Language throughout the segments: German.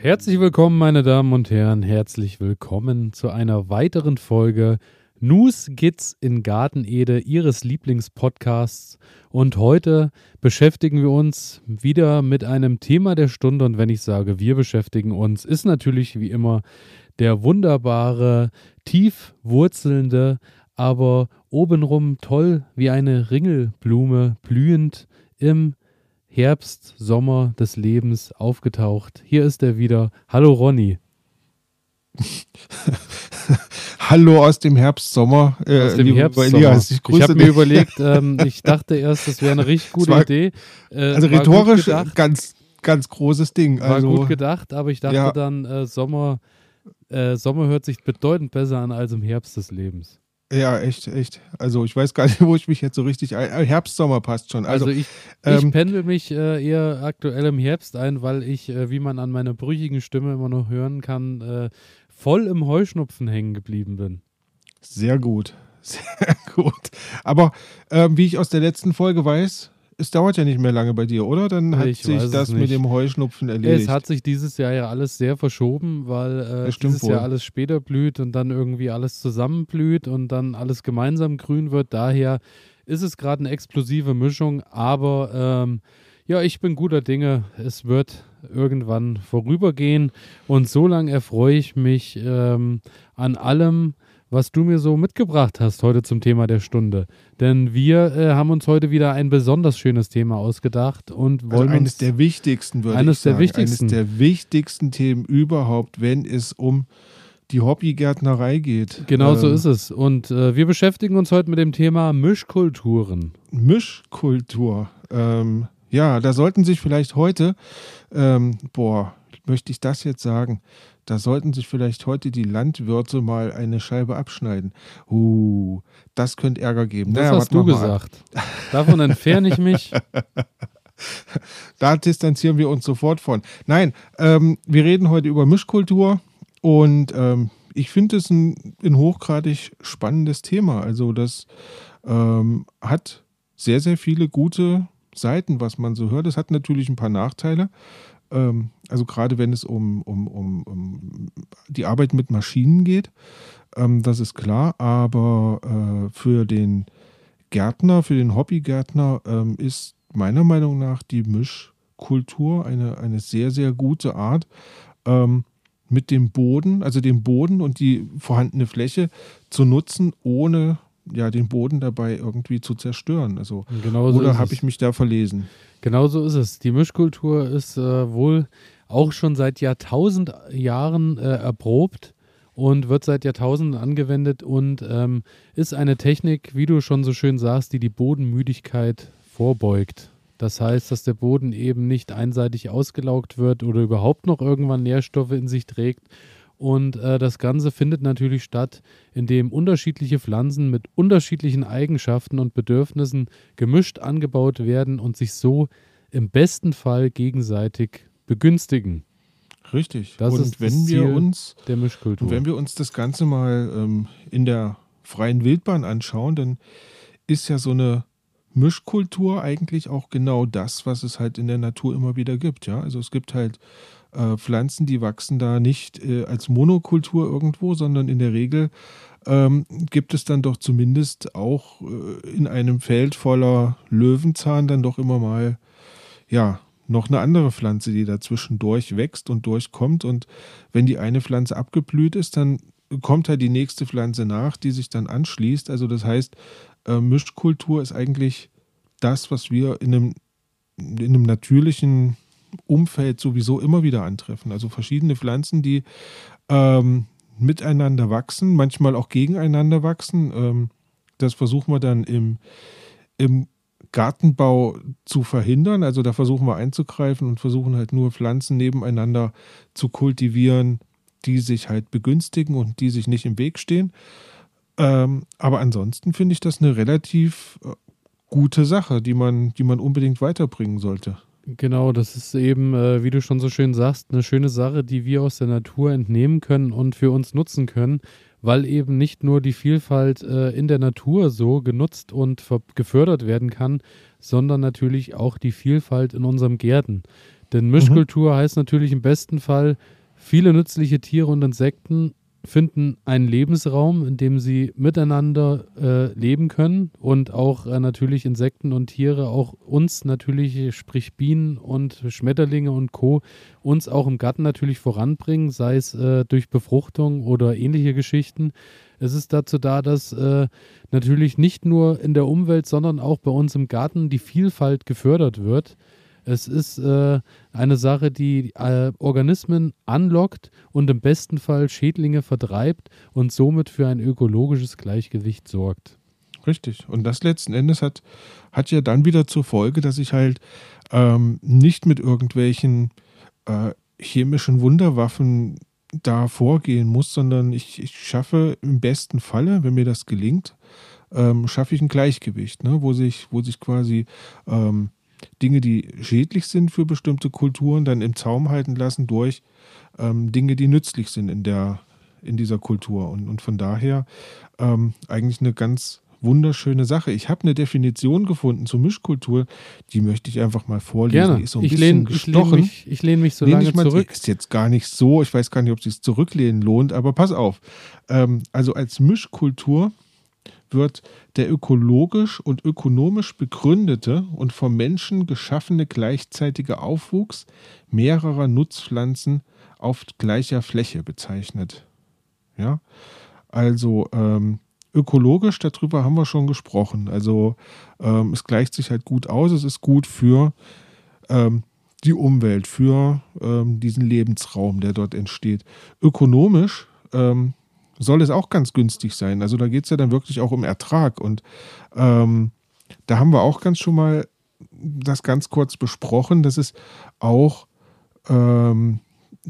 Herzlich willkommen, meine Damen und Herren. Herzlich willkommen zu einer weiteren Folge News Gits in Gartenede, Ihres Lieblingspodcasts. Und heute beschäftigen wir uns wieder mit einem Thema der Stunde. Und wenn ich sage, wir beschäftigen uns, ist natürlich wie immer der wunderbare, tief wurzelnde, aber obenrum toll wie eine Ringelblume blühend im Herbst, Sommer des Lebens aufgetaucht. Hier ist er wieder. Hallo Ronny. Hallo aus dem Herbst, Sommer. Äh, aus dem Herbst, Elias, ich, ich habe mir überlegt, ähm, ich dachte erst, das wäre eine richtig gute war, Idee. Äh, also rhetorisch ganz, ganz großes Ding. Also, war gut gedacht, aber ich dachte ja. dann, äh, Sommer, äh, Sommer hört sich bedeutend besser an als im Herbst des Lebens. Ja, echt, echt. Also ich weiß gar nicht, wo ich mich jetzt so richtig ein. Äh, Herbst, Sommer passt schon. Also, also ich, ähm, ich pendel mich äh, eher aktuell im Herbst ein, weil ich, äh, wie man an meiner brüchigen Stimme immer noch hören kann, äh, voll im Heuschnupfen hängen geblieben bin. Sehr gut. Sehr gut. Aber ähm, wie ich aus der letzten Folge weiß, es dauert ja nicht mehr lange bei dir, oder? Dann hat ich sich das mit dem Heuschnupfen erledigt. Es hat sich dieses Jahr ja alles sehr verschoben, weil äh, dieses wohl. Jahr alles später blüht und dann irgendwie alles zusammenblüht und dann alles gemeinsam grün wird. Daher ist es gerade eine explosive Mischung, aber ähm, ja, ich bin guter Dinge. Es wird irgendwann vorübergehen und so lange erfreue ich mich ähm, an allem, was du mir so mitgebracht hast heute zum Thema der Stunde. Denn wir äh, haben uns heute wieder ein besonders schönes Thema ausgedacht und also wollen also eines der wichtigsten, würde eines ich sagen. Der wichtigsten. Eines der wichtigsten Themen überhaupt, wenn es um die Hobbygärtnerei geht. Genau ähm, so ist es. Und äh, wir beschäftigen uns heute mit dem Thema Mischkulturen. Mischkultur. Ähm, ja, da sollten sich vielleicht heute, ähm, boah, möchte ich das jetzt sagen? Da sollten sich vielleicht heute die Landwirte mal eine Scheibe abschneiden. Uh, das könnte Ärger geben. Das naja, hast du gesagt. Davon entferne ich mich. da distanzieren wir uns sofort von. Nein, ähm, wir reden heute über Mischkultur und ähm, ich finde es ein, ein, hochgradig spannendes Thema. Also das ähm, hat sehr, sehr viele gute Seiten, was man so hört. Es hat natürlich ein paar Nachteile. Ähm, also gerade wenn es um, um, um, um, die Arbeit mit Maschinen geht, ähm, das ist klar, aber äh, für den Gärtner, für den Hobbygärtner ähm, ist meiner Meinung nach die Mischkultur eine, eine sehr, sehr gute Art, ähm, mit dem Boden, also den Boden und die vorhandene Fläche zu nutzen, ohne ja, den Boden dabei irgendwie zu zerstören. Also, genau so oder habe ich mich da verlesen? Genau so ist es. Die Mischkultur ist äh, wohl auch schon seit Jahrtausend Jahren äh, erprobt und wird seit Jahrtausenden angewendet und ähm, ist eine Technik, wie du schon so schön sagst, die die Bodenmüdigkeit vorbeugt. Das heißt, dass der Boden eben nicht einseitig ausgelaugt wird oder überhaupt noch irgendwann Nährstoffe in sich trägt. Und äh, das Ganze findet natürlich statt, indem unterschiedliche Pflanzen mit unterschiedlichen Eigenschaften und Bedürfnissen gemischt angebaut werden und sich so im besten Fall gegenseitig begünstigen. Richtig. Das und ist wenn wir uns der Mischkultur. Wenn wir uns das Ganze mal ähm, in der freien Wildbahn anschauen, dann ist ja so eine Mischkultur eigentlich auch genau das, was es halt in der Natur immer wieder gibt. Ja, also es gibt halt äh, Pflanzen, die wachsen da nicht äh, als Monokultur irgendwo, sondern in der Regel ähm, gibt es dann doch zumindest auch äh, in einem Feld voller Löwenzahn dann doch immer mal ja noch eine andere Pflanze, die dazwischen durchwächst und durchkommt. Und wenn die eine Pflanze abgeblüht ist, dann kommt halt die nächste Pflanze nach, die sich dann anschließt. Also das heißt, äh, Mischkultur ist eigentlich das, was wir in einem, in einem natürlichen Umfeld sowieso immer wieder antreffen. Also verschiedene Pflanzen, die ähm, miteinander wachsen, manchmal auch gegeneinander wachsen. Ähm, das versuchen wir dann im, im Gartenbau zu verhindern. Also da versuchen wir einzugreifen und versuchen halt nur Pflanzen nebeneinander zu kultivieren, die sich halt begünstigen und die sich nicht im Weg stehen. Ähm, aber ansonsten finde ich das eine relativ äh, gute Sache, die man, die man unbedingt weiterbringen sollte. Genau, das ist eben, äh, wie du schon so schön sagst, eine schöne Sache, die wir aus der Natur entnehmen können und für uns nutzen können weil eben nicht nur die Vielfalt äh, in der Natur so genutzt und gefördert werden kann, sondern natürlich auch die Vielfalt in unserem Gärten. Denn mhm. Mischkultur mhm. heißt natürlich im besten Fall, viele nützliche Tiere und Insekten finden einen Lebensraum, in dem sie miteinander äh, leben können und auch äh, natürlich Insekten und Tiere, auch uns natürlich, sprich Bienen und Schmetterlinge und Co., uns auch im Garten natürlich voranbringen, sei es äh, durch Befruchtung oder ähnliche Geschichten. Es ist dazu da, dass äh, natürlich nicht nur in der Umwelt, sondern auch bei uns im Garten die Vielfalt gefördert wird. Es ist äh, eine Sache, die äh, Organismen anlockt und im besten Fall Schädlinge vertreibt und somit für ein ökologisches Gleichgewicht sorgt. Richtig. Und das letzten Endes hat, hat ja dann wieder zur Folge, dass ich halt ähm, nicht mit irgendwelchen äh, chemischen Wunderwaffen da vorgehen muss, sondern ich, ich schaffe im besten Falle, wenn mir das gelingt, ähm, schaffe ich ein Gleichgewicht, ne, wo sich, wo sich quasi ähm, Dinge, die schädlich sind für bestimmte Kulturen, dann im Zaum halten lassen durch ähm, Dinge, die nützlich sind in, der, in dieser Kultur. Und, und von daher ähm, eigentlich eine ganz wunderschöne Sache. Ich habe eine Definition gefunden zur Mischkultur, die möchte ich einfach mal vorlesen. Gerne. Die ist so ein ich bisschen lehn, gestochen. Ich lehne mich, lehn mich so Lehn lange mal, zurück. Ist jetzt gar nicht so, ich weiß gar nicht, ob es sich zurücklehnen lohnt, aber pass auf. Ähm, also als Mischkultur wird der ökologisch und ökonomisch begründete und vom Menschen geschaffene gleichzeitige Aufwuchs mehrerer Nutzpflanzen auf gleicher Fläche bezeichnet. Ja, also ähm, ökologisch, darüber haben wir schon gesprochen. Also ähm, es gleicht sich halt gut aus, es ist gut für ähm, die Umwelt, für ähm, diesen Lebensraum, der dort entsteht. Ökonomisch ähm, soll es auch ganz günstig sein. Also da geht es ja dann wirklich auch um Ertrag. Und ähm, da haben wir auch ganz schon mal das ganz kurz besprochen, dass es auch ähm,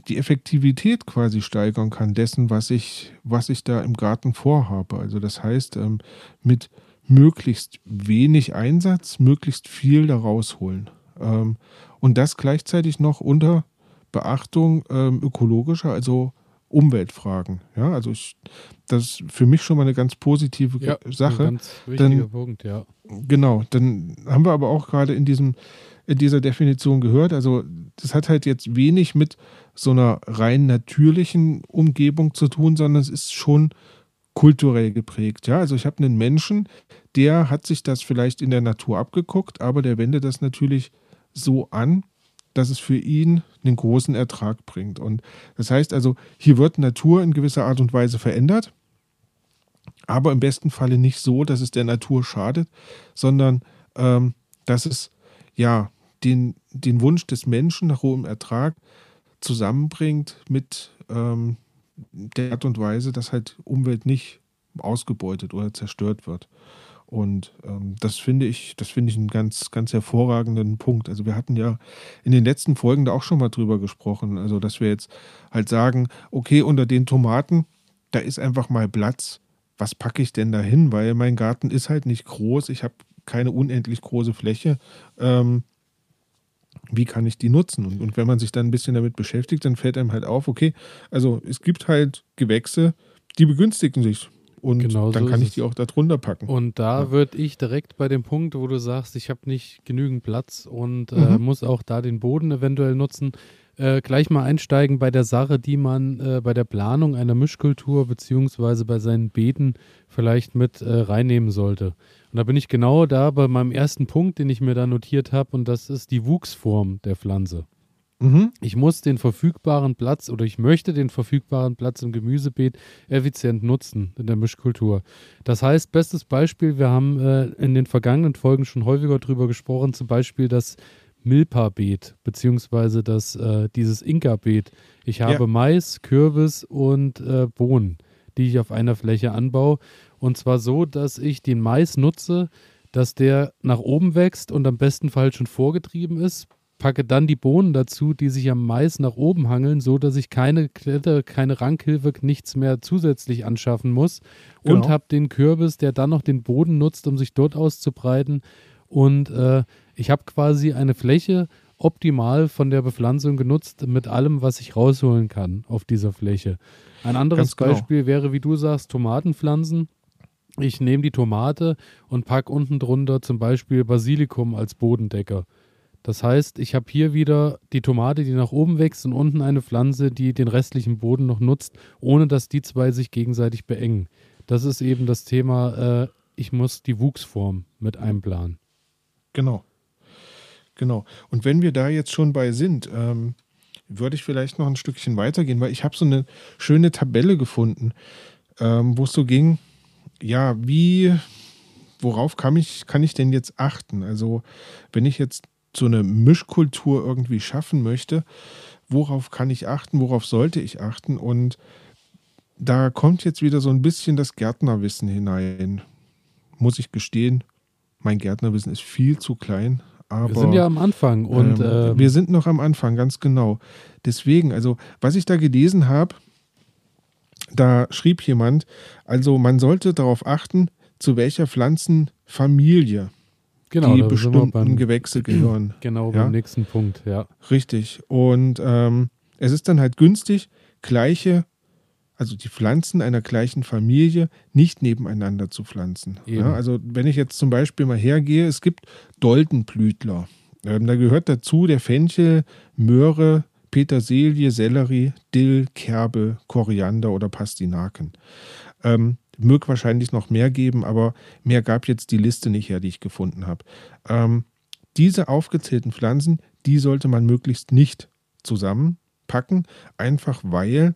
die Effektivität quasi steigern kann dessen, was ich, was ich da im Garten vorhabe. Also das heißt, ähm, mit möglichst wenig Einsatz, möglichst viel da rausholen. Ähm, und das gleichzeitig noch unter Beachtung ähm, ökologischer, also Umweltfragen. Ja, also ich, das ist für mich schon mal eine ganz positive ja, Sache. Ein ganz wichtiger dann, Punkt, ja. Genau, dann haben wir aber auch gerade in diesem in dieser Definition gehört. Also das hat halt jetzt wenig mit so einer rein natürlichen Umgebung zu tun, sondern es ist schon kulturell geprägt. Ja, also ich habe einen Menschen, der hat sich das vielleicht in der Natur abgeguckt, aber der wendet das natürlich so an, dass es für ihn einen großen Ertrag bringt. Und das heißt also, hier wird Natur in gewisser Art und Weise verändert, aber im besten Falle nicht so, dass es der Natur schadet, sondern ähm, dass es ja den, den Wunsch des Menschen nach hohem Ertrag zusammenbringt mit ähm, der Art und Weise, dass halt Umwelt nicht ausgebeutet oder zerstört wird. Und ähm, das finde ich, das finde ich einen ganz, ganz hervorragenden Punkt. Also wir hatten ja in den letzten Folgen da auch schon mal drüber gesprochen. Also dass wir jetzt halt sagen, okay, unter den Tomaten, da ist einfach mal Platz. Was packe ich denn da hin? Weil mein Garten ist halt nicht groß. Ich habe keine unendlich große Fläche. Ähm, wie kann ich die nutzen? Und, und wenn man sich dann ein bisschen damit beschäftigt, dann fällt einem halt auf, okay, also es gibt halt Gewächse, die begünstigen sich und genau dann so kann ich die auch da drunter packen. Und da ja. würde ich direkt bei dem Punkt, wo du sagst, ich habe nicht genügend Platz und äh, mhm. äh, muss auch da den Boden eventuell nutzen, äh, gleich mal einsteigen bei der Sache, die man äh, bei der Planung einer Mischkultur beziehungsweise bei seinen Beeten vielleicht mit äh, reinnehmen sollte. Und da bin ich genau da bei meinem ersten Punkt, den ich mir da notiert habe, und das ist die Wuchsform der Pflanze. Mhm. Ich muss den verfügbaren Platz oder ich möchte den verfügbaren Platz im Gemüsebeet effizient nutzen in der Mischkultur. Das heißt, bestes Beispiel, wir haben äh, in den vergangenen Folgen schon häufiger darüber gesprochen, zum Beispiel das Milpa-Beet, beziehungsweise das, äh, dieses Inka-Beet. Ich habe ja. Mais, Kürbis und äh, Bohnen, die ich auf einer Fläche anbaue. Und zwar so, dass ich den Mais nutze, dass der nach oben wächst und am besten Fall schon vorgetrieben ist, packe dann die Bohnen dazu, die sich am Mais nach oben hangeln, so dass ich keine Klette, keine Rankhilfe, nichts mehr zusätzlich anschaffen muss. Genau. Und habe den Kürbis, der dann noch den Boden nutzt, um sich dort auszubreiten. Und äh, ich habe quasi eine Fläche optimal von der Bepflanzung genutzt mit allem, was ich rausholen kann auf dieser Fläche. Ein anderes genau. Beispiel wäre, wie du sagst, Tomatenpflanzen. Ich nehme die Tomate und packe unten drunter zum Beispiel Basilikum als Bodendecker. Das heißt, ich habe hier wieder die Tomate, die nach oben wächst und unten eine Pflanze, die den restlichen Boden noch nutzt, ohne dass die zwei sich gegenseitig beengen. Das ist eben das Thema, äh, ich muss die Wuchsform mit einplanen. Genau. Genau. Und wenn wir da jetzt schon bei sind, ähm, würde ich vielleicht noch ein Stückchen weitergehen, weil ich habe so eine schöne Tabelle gefunden, ähm, wo es so ging, ja, wie, worauf kann ich, kann ich denn jetzt achten? Also, wenn ich jetzt so eine Mischkultur irgendwie schaffen möchte, worauf kann ich achten, worauf sollte ich achten? Und da kommt jetzt wieder so ein bisschen das Gärtnerwissen hinein. Muss ich gestehen, mein Gärtnerwissen ist viel zu klein. Aber, wir sind ja am Anfang und ähm, ähm, wir sind noch am Anfang, ganz genau. Deswegen, also was ich da gelesen habe, da schrieb jemand, also man sollte darauf achten, zu welcher Pflanzenfamilie genau, die bestimmten beim, Gewächse gehören. Genau, ja? beim nächsten Punkt, ja. Richtig. Und ähm, es ist dann halt günstig, gleiche, also die Pflanzen einer gleichen Familie nicht nebeneinander zu pflanzen. Ja? Also wenn ich jetzt zum Beispiel mal hergehe, es gibt Doldenblütler. Ähm, da gehört dazu der Fenchel, Möhre, Petersilie, Sellerie, Dill, Kerbe, Koriander oder Pastinaken. Ähm, mög wahrscheinlich noch mehr geben, aber mehr gab jetzt die Liste nicht her, die ich gefunden habe. Ähm, diese aufgezählten Pflanzen, die sollte man möglichst nicht zusammenpacken, einfach weil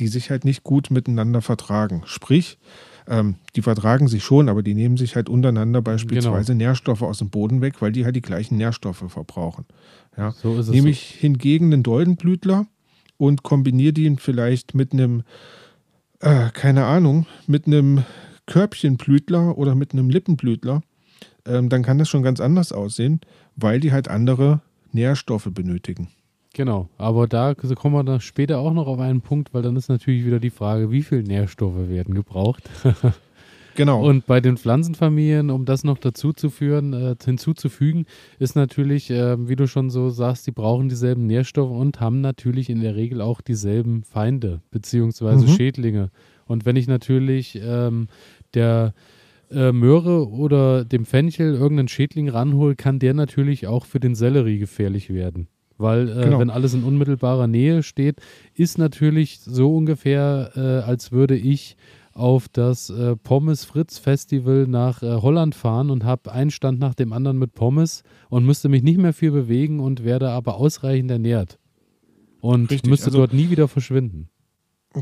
die sich halt nicht gut miteinander vertragen. Sprich, ähm, die vertragen sich schon, aber die nehmen sich halt untereinander beispielsweise genau. Nährstoffe aus dem Boden weg, weil die halt die gleichen Nährstoffe verbrauchen. Ja. So ist es Nehme ich so. hingegen einen Doldenblütler und kombiniere den vielleicht mit einem, äh, keine Ahnung, mit einem Körbchenblütler oder mit einem Lippenblütler, ähm, dann kann das schon ganz anders aussehen, weil die halt andere Nährstoffe benötigen. Genau, aber da kommen wir dann später auch noch auf einen Punkt, weil dann ist natürlich wieder die Frage, wie viele Nährstoffe werden gebraucht. genau. Und bei den Pflanzenfamilien, um das noch dazu zu führen, äh, hinzuzufügen, ist natürlich, äh, wie du schon so sagst, die brauchen dieselben Nährstoffe und haben natürlich in der Regel auch dieselben Feinde beziehungsweise mhm. Schädlinge. Und wenn ich natürlich ähm, der äh, Möhre oder dem Fenchel irgendeinen Schädling ranhole, kann der natürlich auch für den Sellerie gefährlich werden. Weil äh, genau. wenn alles in unmittelbarer Nähe steht, ist natürlich so ungefähr, äh, als würde ich auf das äh, Pommes Fritz Festival nach äh, Holland fahren und habe einen Stand nach dem anderen mit Pommes und müsste mich nicht mehr viel bewegen und werde aber ausreichend ernährt. Und Richtig, müsste also, dort nie wieder verschwinden.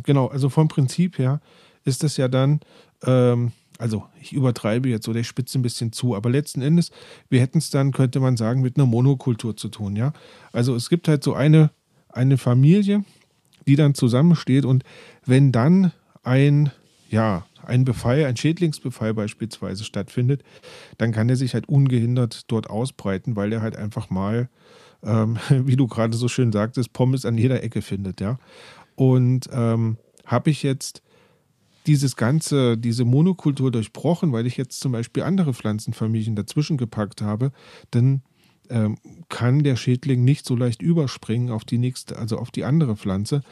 Genau, also vom Prinzip her ist das ja dann ähm, also ich übertreibe jetzt oder ich spitze ein bisschen zu, aber letzten Endes, wir hätten es dann, könnte man sagen, mit einer Monokultur zu tun, ja. Also es gibt halt so eine, eine Familie, die dann zusammensteht und wenn dann ein, ja, ein Befall, ein Schädlingsbefall beispielsweise stattfindet, dann kann er sich halt ungehindert dort ausbreiten, weil er halt einfach mal, ähm, wie du gerade so schön sagtest, Pommes an jeder Ecke findet, ja. Und ähm, habe ich jetzt dieses ganze, diese Monokultur durchbrochen, weil ich jetzt zum Beispiel andere Pflanzenfamilien dazwischen gepackt habe, dann ähm, kann der Schädling nicht so leicht überspringen auf die nächste, also auf die andere Pflanze,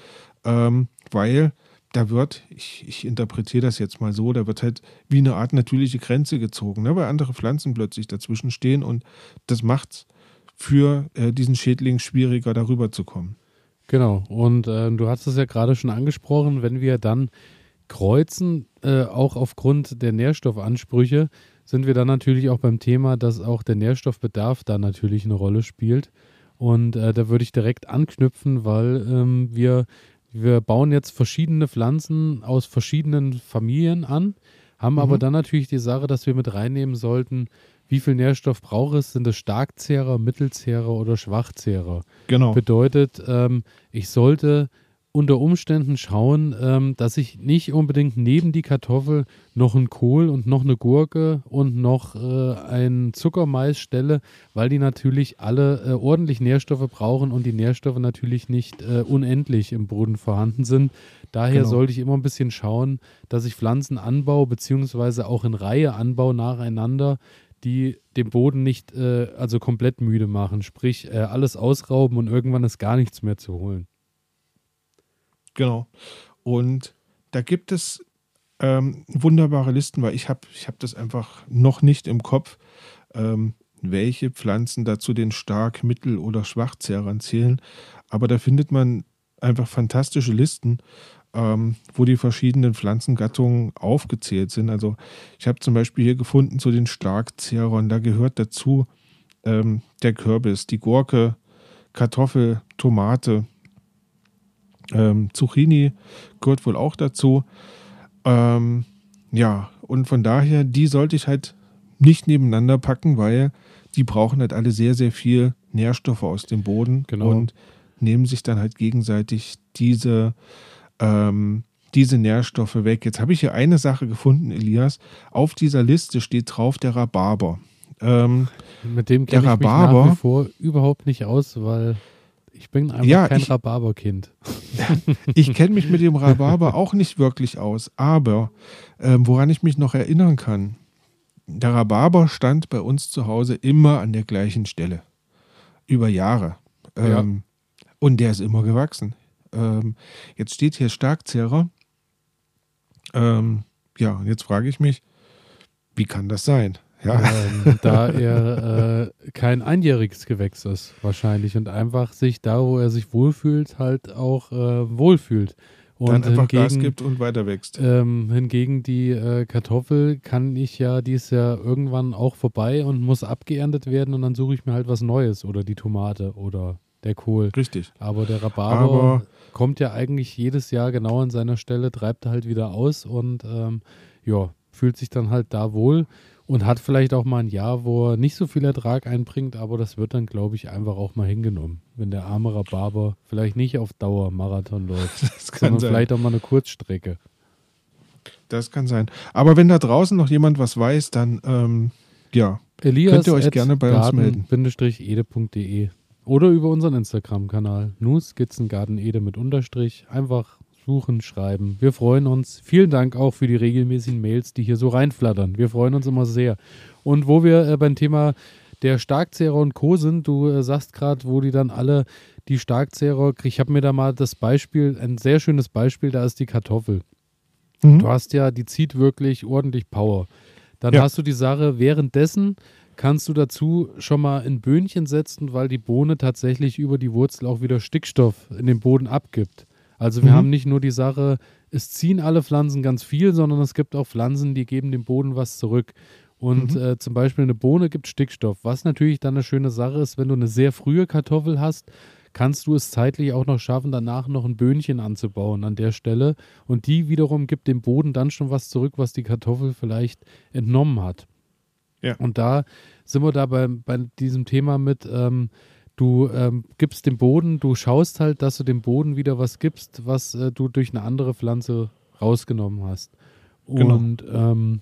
ähm, weil da wird, ich, ich, interpretiere das jetzt mal so, da wird halt wie eine Art natürliche Grenze gezogen, ne, weil andere Pflanzen plötzlich dazwischen stehen und das macht es für äh, diesen Schädling schwieriger, darüber zu kommen. Genau, und äh, du hast es ja gerade schon angesprochen, wenn wir dann kreuzen, äh, auch aufgrund der Nährstoffansprüche, sind wir dann natürlich auch beim Thema, dass auch der Nährstoffbedarf da natürlich eine Rolle spielt. Und äh, da würde ich direkt anknüpfen, weil ähm, wir, wir bauen jetzt verschiedene Pflanzen aus verschiedenen Familien an, haben mhm. aber dann natürlich die Sache, dass wir mit reinnehmen sollten, wie viel Nährstoff braucht es? Sind es Starkzehrer, Mittelzehrer oder Schwachzehrer? Genau. Bedeutet, ähm, ich sollte unter Umständen schauen, ähm, dass ich nicht unbedingt neben die Kartoffel noch einen Kohl und noch eine Gurke und noch äh, einen Zuckermais stelle, weil die natürlich alle äh, ordentlich Nährstoffe brauchen und die Nährstoffe natürlich nicht äh, unendlich im Boden vorhanden sind. Daher genau. sollte ich immer ein bisschen schauen, dass ich Pflanzen anbaue, beziehungsweise auch in Reihe anbaue nacheinander, die den Boden nicht äh, also komplett müde machen, sprich äh, alles ausrauben und irgendwann ist gar nichts mehr zu holen. Genau. Und da gibt es ähm, wunderbare Listen, weil ich habe ich hab das einfach noch nicht im Kopf. Ähm, welche Pflanzen dazu den Stark-, Mittel- oder Schwachzehrern zählen. Aber da findet man einfach fantastische Listen, ähm, wo die verschiedenen Pflanzengattungen aufgezählt sind. Also ich habe zum Beispiel hier gefunden zu den Starkzehrern, da gehört dazu ähm, der Kürbis, die Gurke, Kartoffel, Tomate, ähm, Zucchini gehört wohl auch dazu. Ähm, ja, und von daher, die sollte ich halt nicht nebeneinander packen, weil die brauchen halt alle sehr, sehr viel Nährstoffe aus dem Boden Genau. und nehmen sich dann halt gegenseitig diese, ähm, diese Nährstoffe weg. Jetzt habe ich hier eine Sache gefunden, Elias. Auf dieser Liste steht drauf der Rhabarber. Ähm, Mit dem Der kenne ich mich nach Rhabarber- wie vor überhaupt nicht aus, weil ich bin einfach Ja, kein ich- Rhabarberkind. Ich kenne mich mit dem Rhabarber auch nicht wirklich aus, aber ähm, woran ich mich noch erinnern kann, der Rhabarber stand bei uns zu Hause immer an der gleichen Stelle. Über Jahre. Ähm, Und der ist immer gewachsen. Ähm, jetzt steht hier Starkzehrer. Ähm, ja, und jetzt frage ich mich, wie kann das sein? Ja, ähm, da er äh, kein einjähriges Gewächs ist, wahrscheinlich. Und einfach sich da, wo er sich wohlfühlt, halt auch äh, wohlfühlt. Und dann einfach Gas hingegen, gibt und weiter wächst. ähm, hingegen die äh, Kartoffel kann ich ja, die ist ja irgendwann auch vorbei und muss abgeerntet werden und dann suche ich mir halt was Neues oder die Tomate oder der Kohl. Richtig. Aber der Rhabarber Aber kommt ja eigentlich jedes Jahr genau an seiner Stelle, treibt halt wieder aus und ähm, ja, fühlt sich dann halt da wohl und hat vielleicht auch mal ein Jahr, wo er nicht so viel Ertrag einbringt, aber das wird dann, glaube ich, einfach auch mal hingenommen, wenn der arme Rhabarber vielleicht nicht auf Dauer Marathon läuft, das kann sondern sein. vielleicht auch mal eine Kurzstrecke. Das kann sein. Aber wenn da draußen noch jemand was weiß, dann ähm, ja, Elias Könnt ihr euch gerne bei uns melden. garten-ede.de oder über unseren Instagram-Kanal Nuskizzengartenede mit Unterstrich. Einfach suchen, schreiben. Wir freuen uns. Vielen Dank auch für die regelmäßigen Mails, die hier so reinflattern. Wir freuen uns immer sehr. Und wo wir äh, beim Thema der Starkzehrer und Co. sind, du äh, sagst gerade, wo die dann alle die Starkzehrer, ich habe mir da mal das Beispiel, ein sehr schönes Beispiel, da ist die Kartoffel. Mhm. Du hast ja, die zieht wirklich ordentlich Power. Dann Ja. hast du die Sache, währenddessen kannst du dazu schon mal ein Böhnchen setzen, weil die Bohne tatsächlich über die Wurzel auch wieder Stickstoff in den Boden abgibt. Also wir Mhm. haben nicht nur die Sache, es ziehen alle Pflanzen ganz viel, sondern es gibt auch Pflanzen, die geben dem Boden was zurück. Und Mhm. äh, zum Beispiel eine Bohne gibt Stickstoff, was natürlich dann eine schöne Sache ist, wenn du eine sehr frühe Kartoffel hast, kannst du es zeitlich auch noch schaffen, danach noch ein Böhnchen anzubauen an der Stelle. Und die wiederum gibt dem Boden dann schon was zurück, was die Kartoffel vielleicht entnommen hat. Ja. Und da sind wir da bei, bei diesem Thema mit, ähm, du ähm, gibst dem Boden, du schaust halt, dass du dem Boden wieder was gibst, was äh, du durch eine andere Pflanze rausgenommen hast. Genau. Und ähm,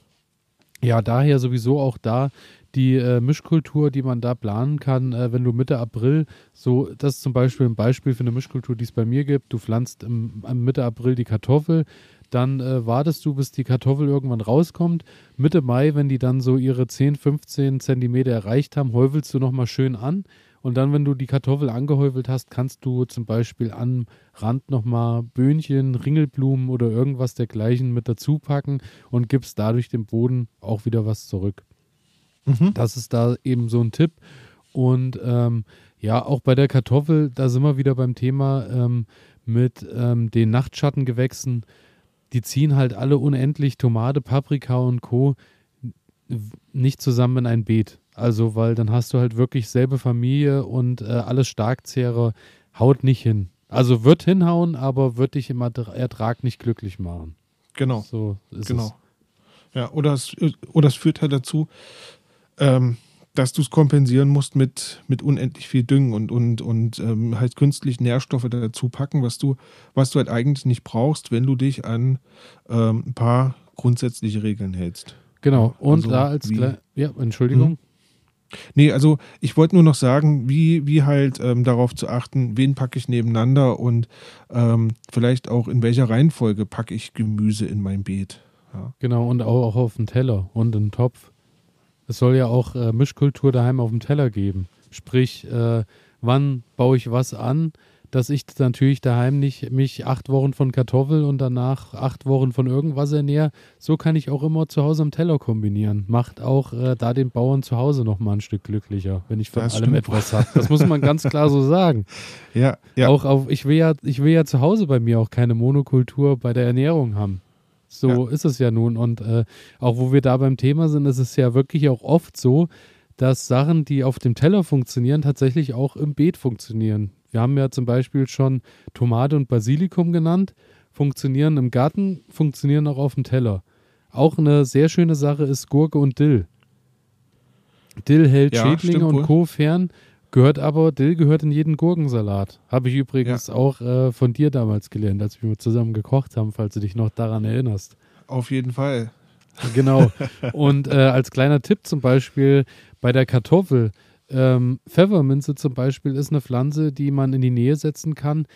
ja, daher sowieso auch da die äh, Mischkultur, die man da planen kann, äh, wenn du Mitte April, so, das ist zum Beispiel ein Beispiel für eine Mischkultur, die es bei mir gibt. Du pflanzt im, am Mitte April die Kartoffel, dann äh, wartest du, bis die Kartoffel irgendwann rauskommt. Mitte Mai, wenn die dann so ihre 10, 15 Zentimeter erreicht haben, häufelst du nochmal schön an. Und dann, wenn du die Kartoffel angehäufelt hast, kannst du zum Beispiel am Rand nochmal Böhnchen, Ringelblumen oder irgendwas dergleichen mit dazu packen und gibst dadurch dem Boden auch wieder was zurück. Mhm. Das ist da eben so ein Tipp. Und ähm, ja, auch bei der Kartoffel, da sind wir wieder beim Thema ähm, mit ähm, den Nachtschattengewächsen. Die ziehen halt alle unendlich Tomate, Paprika und Co. nicht zusammen in ein Beet. Also, weil dann hast du halt wirklich selbe Familie und äh, alles Starkzehrer haut nicht hin. Also wird hinhauen, aber wird dich im Ertra- Ertrag nicht glücklich machen. Genau. So ist Genau. es. Ja, oder es, oder es führt halt dazu, ähm, dass du es kompensieren musst mit, mit unendlich viel Düngen und, und, und ähm, halt künstlich Nährstoffe dazu packen, was du, was du halt eigentlich nicht brauchst, wenn du dich an ähm, ein paar grundsätzliche Regeln hältst. Genau. Und Also da als wie- ja, Entschuldigung. Nee, also ich wollte nur noch sagen, wie, wie halt ähm, darauf zu achten, wen packe ich nebeneinander und ähm, vielleicht auch in welcher Reihenfolge packe ich Gemüse in mein Beet. Ja. Genau, und auch, auch auf dem Teller und im Topf. Es soll ja auch äh, Mischkultur daheim auf dem Teller geben. Sprich, äh, wann baue ich was an, dass ich natürlich daheim nicht mich acht Wochen von Kartoffel und danach acht Wochen von irgendwas ernähre. So kann ich auch immer zu Hause am Teller kombinieren. Macht auch äh, da den Bauern zu Hause noch mal ein Stück glücklicher, wenn ich von Das allem stimmt. etwas habe. Das muss man ganz klar so sagen. Ja, ja. Auch auf, ich will ja, ich will ja zu Hause bei mir auch keine Monokultur bei der Ernährung haben. So ist es ja nun. Und äh, auch wo wir da beim Thema sind, ist es ja wirklich auch oft so, dass Sachen, die auf dem Teller funktionieren, tatsächlich auch im Beet funktionieren. Wir haben ja zum Beispiel schon Tomate und Basilikum genannt, funktionieren im Garten, funktionieren auch auf dem Teller. Auch eine sehr schöne Sache ist Gurke und Dill. Dill hält Ja, Schädlinge und wohl. Co. fern, gehört aber, Dill gehört in jeden Gurkensalat. Habe ich übrigens auch äh, von dir damals gelernt, als wir zusammen gekocht haben, falls du dich noch daran erinnerst. Auf jeden Fall. Genau. Und äh, als kleiner Tipp zum Beispiel bei der Kartoffel, ähm, Pfefferminze zum Beispiel ist eine Pflanze, die man in die Nähe setzen kann,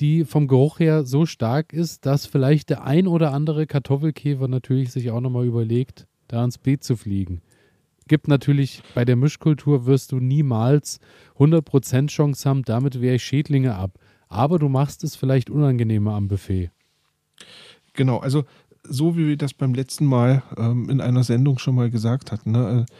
die vom Geruch her so stark ist, dass vielleicht der ein oder andere Kartoffelkäfer natürlich sich auch nochmal überlegt, da ins Beet zu fliegen. Gibt natürlich bei der Mischkultur wirst du niemals 100% Chance haben, damit wehre ich Schädlinge ab. Aber du machst es vielleicht unangenehmer am Buffet. Genau, also so wie wir das beim letzten Mal ähm, in einer Sendung schon mal gesagt hatten, ne, äh,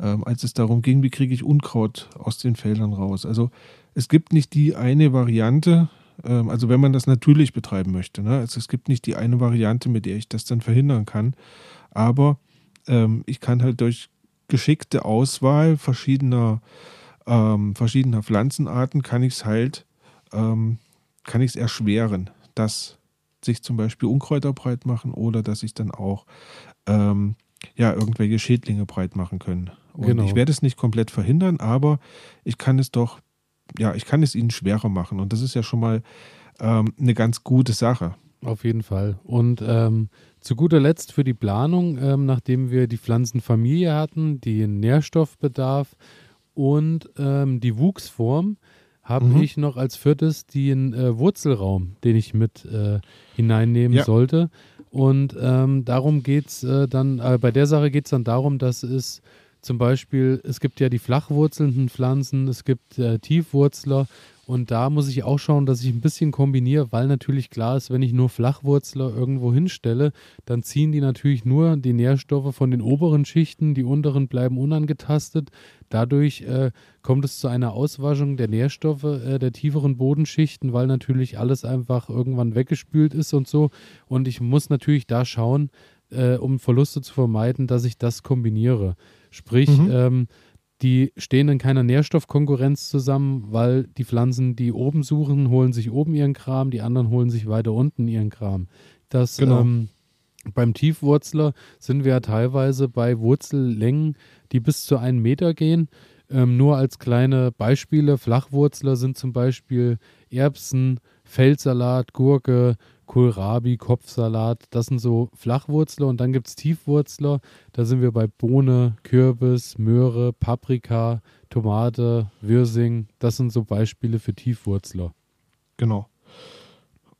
ähm, als es darum ging, wie kriege ich Unkraut aus den Feldern raus. Also es gibt nicht die eine Variante, ähm, also wenn man das natürlich betreiben möchte. Ne, also es gibt nicht die eine Variante, mit der ich das dann verhindern kann, aber ähm, ich kann halt durch geschickte Auswahl verschiedener, ähm, verschiedener Pflanzenarten kann ich es halt, ähm, kann ich es erschweren, dass sich zum Beispiel Unkräuter breit machen oder dass sich dann auch ähm, ja, irgendwelche Schädlinge breit machen können. Und Genau. ich werde es nicht komplett verhindern, aber ich kann es doch, ja, ich kann es ihnen schwerer machen. Und das ist ja schon mal ähm, eine ganz gute Sache. Auf jeden Fall. Und ähm, zu guter Letzt für die Planung, ähm, nachdem wir die Pflanzenfamilie hatten, den Nährstoffbedarf und ähm, die Wuchsform, habe Mhm. ich noch als viertes den äh, Wurzelraum, den ich mit äh, hineinnehmen Ja. sollte. Und ähm, darum geht es äh, dann, äh, bei der Sache geht es dann darum, dass es zum Beispiel, es gibt ja die flachwurzelnden Pflanzen, es gibt äh, Tiefwurzler und da muss ich auch schauen, dass ich ein bisschen kombiniere, weil natürlich klar ist, wenn ich nur Flachwurzler irgendwo hinstelle, dann ziehen die natürlich nur die Nährstoffe von den oberen Schichten, die unteren bleiben unangetastet. Dadurch äh, kommt es zu einer Auswaschung der Nährstoffe äh, der tieferen Bodenschichten, weil natürlich alles einfach irgendwann weggespült ist und so. Und ich muss natürlich da schauen, äh, um Verluste zu vermeiden, dass ich das kombiniere. Sprich, Mhm. ähm, die stehen in keiner Nährstoffkonkurrenz zusammen, weil die Pflanzen, die oben suchen, holen sich oben ihren Kram, die anderen holen sich weiter unten ihren Kram. Das Genau. ähm, beim Tiefwurzler sind wir ja teilweise bei Wurzellängen, die bis zu einen Meter gehen. Ähm, nur als kleine Beispiele, Flachwurzler sind zum Beispiel Erbsen, Feldsalat, Gurke, Kohlrabi, Kopfsalat. Das sind so Flachwurzler und dann gibt es Tiefwurzler. Da sind wir bei Bohne, Kürbis, Möhre, Paprika, Tomate, Wirsing. Das sind so Beispiele für Tiefwurzler. Genau.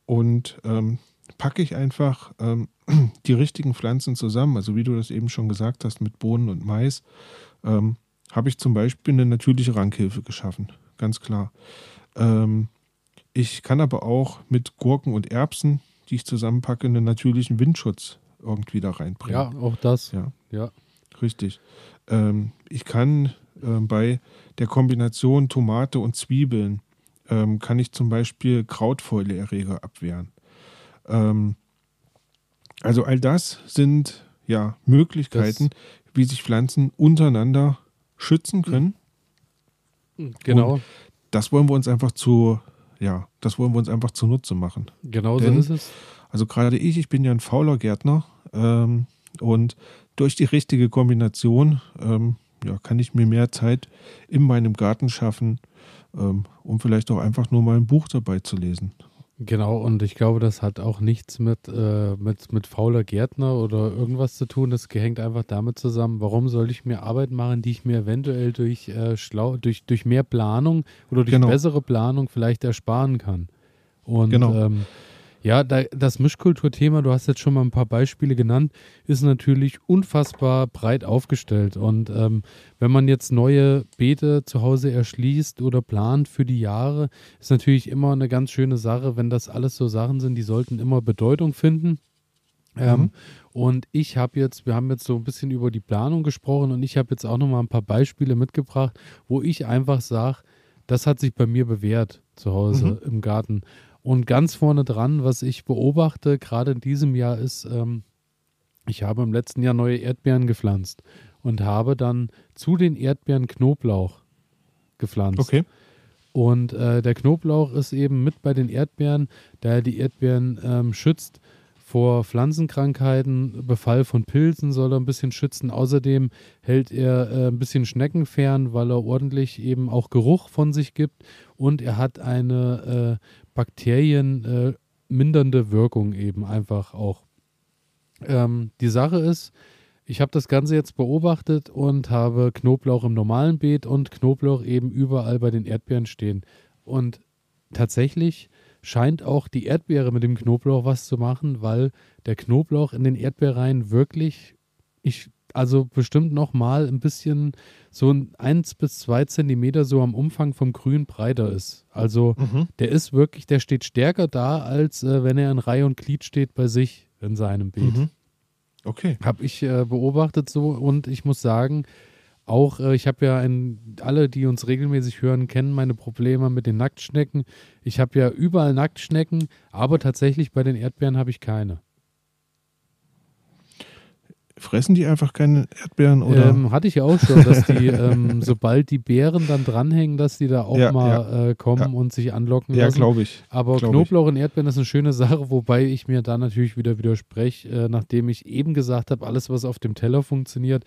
Und ähm, packe ich einfach ähm, die richtigen Pflanzen zusammen, also wie du das eben schon gesagt hast, mit Bohnen und Mais, ähm, habe ich zum Beispiel eine natürliche Rankhilfe geschaffen. Ganz klar. Ähm, ich kann aber auch mit Gurken und Erbsen, die ich zusammenpacke, einen natürlichen Windschutz irgendwie da reinbringen. Ja, auch das. Ja. Ja. Richtig. Ähm, ich kann ähm, bei der Kombination Tomate und Zwiebeln ähm, kann ich zum Beispiel Krautfäuleerreger abwehren. Ähm, also all das sind ja Möglichkeiten, wie sich Pflanzen untereinander schützen können. Genau, Das wollen wir uns einfach zu, ja, das wollen wir uns einfach zunutze machen. genau so Denn- ist es. Also gerade ich, ich bin ja ein fauler Gärtner ähm, und durch die richtige Kombination ähm, ja, kann ich mir mehr Zeit in meinem Garten schaffen, ähm, um vielleicht auch einfach nur mal ein Buch dabei zu lesen. Genau, und ich glaube, das hat auch nichts mit, äh, mit, mit fauler Gärtner oder irgendwas zu tun. Das hängt einfach damit zusammen, warum soll ich mir Arbeit machen, die ich mir eventuell durch, äh, schlau, durch, durch mehr Planung oder durch Genau. bessere Planung vielleicht ersparen kann. Und Genau. ähm, Ja, da, das Mischkulturthema, du hast jetzt schon mal ein paar Beispiele genannt, ist natürlich unfassbar breit aufgestellt. Und ähm, wenn man jetzt neue Beete zu Hause erschließt oder plant für die Jahre, ist natürlich immer eine ganz schöne Sache, wenn das alles so Sachen sind, die sollten immer Bedeutung finden. Ähm, mhm. Und ich habe jetzt, wir haben jetzt so ein bisschen über die Planung gesprochen und ich habe jetzt auch noch mal ein paar Beispiele mitgebracht, wo ich einfach sage, das hat sich bei mir bewährt zu Hause mhm. im Garten. Und ganz vorne dran, was ich beobachte, gerade in diesem Jahr, ist, ähm, ich habe im letzten Jahr neue Erdbeeren gepflanzt und habe dann zu den Erdbeeren Knoblauch gepflanzt. Okay. Und äh, der Knoblauch ist eben mit bei den Erdbeeren, da er die Erdbeeren ähm, schützt vor Pflanzenkrankheiten, Befall von Pilzen soll er ein bisschen schützen. Außerdem hält er äh, ein bisschen Schnecken fern, weil er ordentlich eben auch Geruch von sich gibt und er hat eine äh, Bakterien äh, Wirkung eben einfach auch. Ähm, die Sache ist, ich habe das Ganze jetzt beobachtet und habe Knoblauch im normalen Beet und Knoblauch eben überall bei den Erdbeeren stehen. Und tatsächlich scheint auch die Erdbeere mit dem Knoblauch was zu machen, weil der Knoblauch in den Erdbeereien wirklich, ich also bestimmt noch mal ein bisschen so ein 1 bis 2 Zentimeter so am Umfang vom Grün breiter ist. Also mhm. der ist wirklich, der steht stärker da, als äh, wenn er in Reihe und Glied steht bei sich in seinem Beet. Mhm. Okay. Habe ich äh, beobachtet so und ich muss sagen, auch äh, ich habe ja ein, alle, die uns regelmäßig hören, kennen meine Probleme mit den Nacktschnecken. Ich habe ja überall Nacktschnecken, aber tatsächlich bei den Erdbeeren habe ich keine. Fressen die einfach keine Erdbeeren oder? Ähm, hatte ich ja auch schon, dass die, ähm, sobald die Beeren dann dranhängen, dass die da auch ja, mal ja, äh, kommen ja. und sich anlocken lassen. Ja, glaube ich. Aber glaub Knoblauch ich. und Erdbeeren ist eine schöne Sache, wobei ich mir da natürlich wieder widerspreche, äh, nachdem ich eben gesagt habe, alles, was auf dem Teller funktioniert.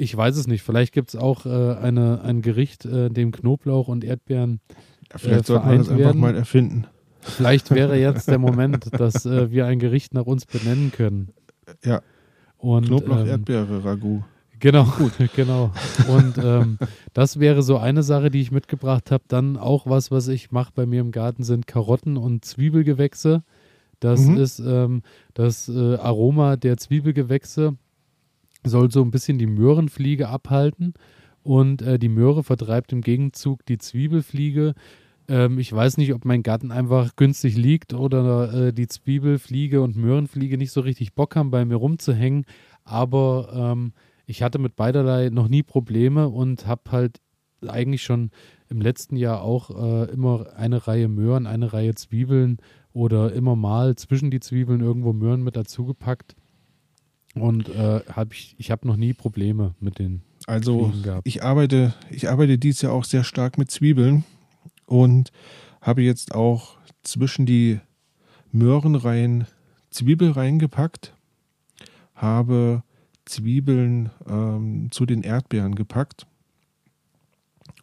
Ich weiß es nicht. Vielleicht gibt es auch äh, eine, ein Gericht, äh, dem Knoblauch und Erdbeeren. Ja, vielleicht sollte man das einfach mal erfinden. Vielleicht wäre jetzt der Moment, dass äh, wir ein Gericht nach uns benennen können. Ja, und, Knoblauch, ähm, Erdbeere, Ragout. Genau, gut, genau. Und ähm, das wäre so eine Sache, die ich mitgebracht habe. Dann auch was, was ich mache bei mir im Garten, sind Karotten und Zwiebelgewächse. Das mhm. ist ähm, das äh, Aroma der Zwiebelgewächse, soll so ein bisschen die Möhrenfliege abhalten. Und äh, die Möhre vertreibt im Gegenzug die Zwiebelfliege. Ähm, ich weiß nicht, ob mein Garten einfach günstig liegt oder äh, die Zwiebelfliege und Möhrenfliege nicht so richtig Bock haben, bei mir rumzuhängen. Aber ähm, ich hatte mit beiderlei noch nie Probleme und habe halt eigentlich schon im letzten Jahr auch äh, immer eine Reihe Möhren, eine Reihe Zwiebeln oder immer mal zwischen die Zwiebeln irgendwo Möhren mit dazugepackt. Und äh, hab ich, ich habe noch nie Probleme mit den. Also ich arbeite, ich arbeite dieses Jahr auch sehr stark mit Zwiebeln und habe jetzt auch zwischen die Möhrenreihen Zwiebel reingepackt, habe Zwiebeln ähm, zu den Erdbeeren gepackt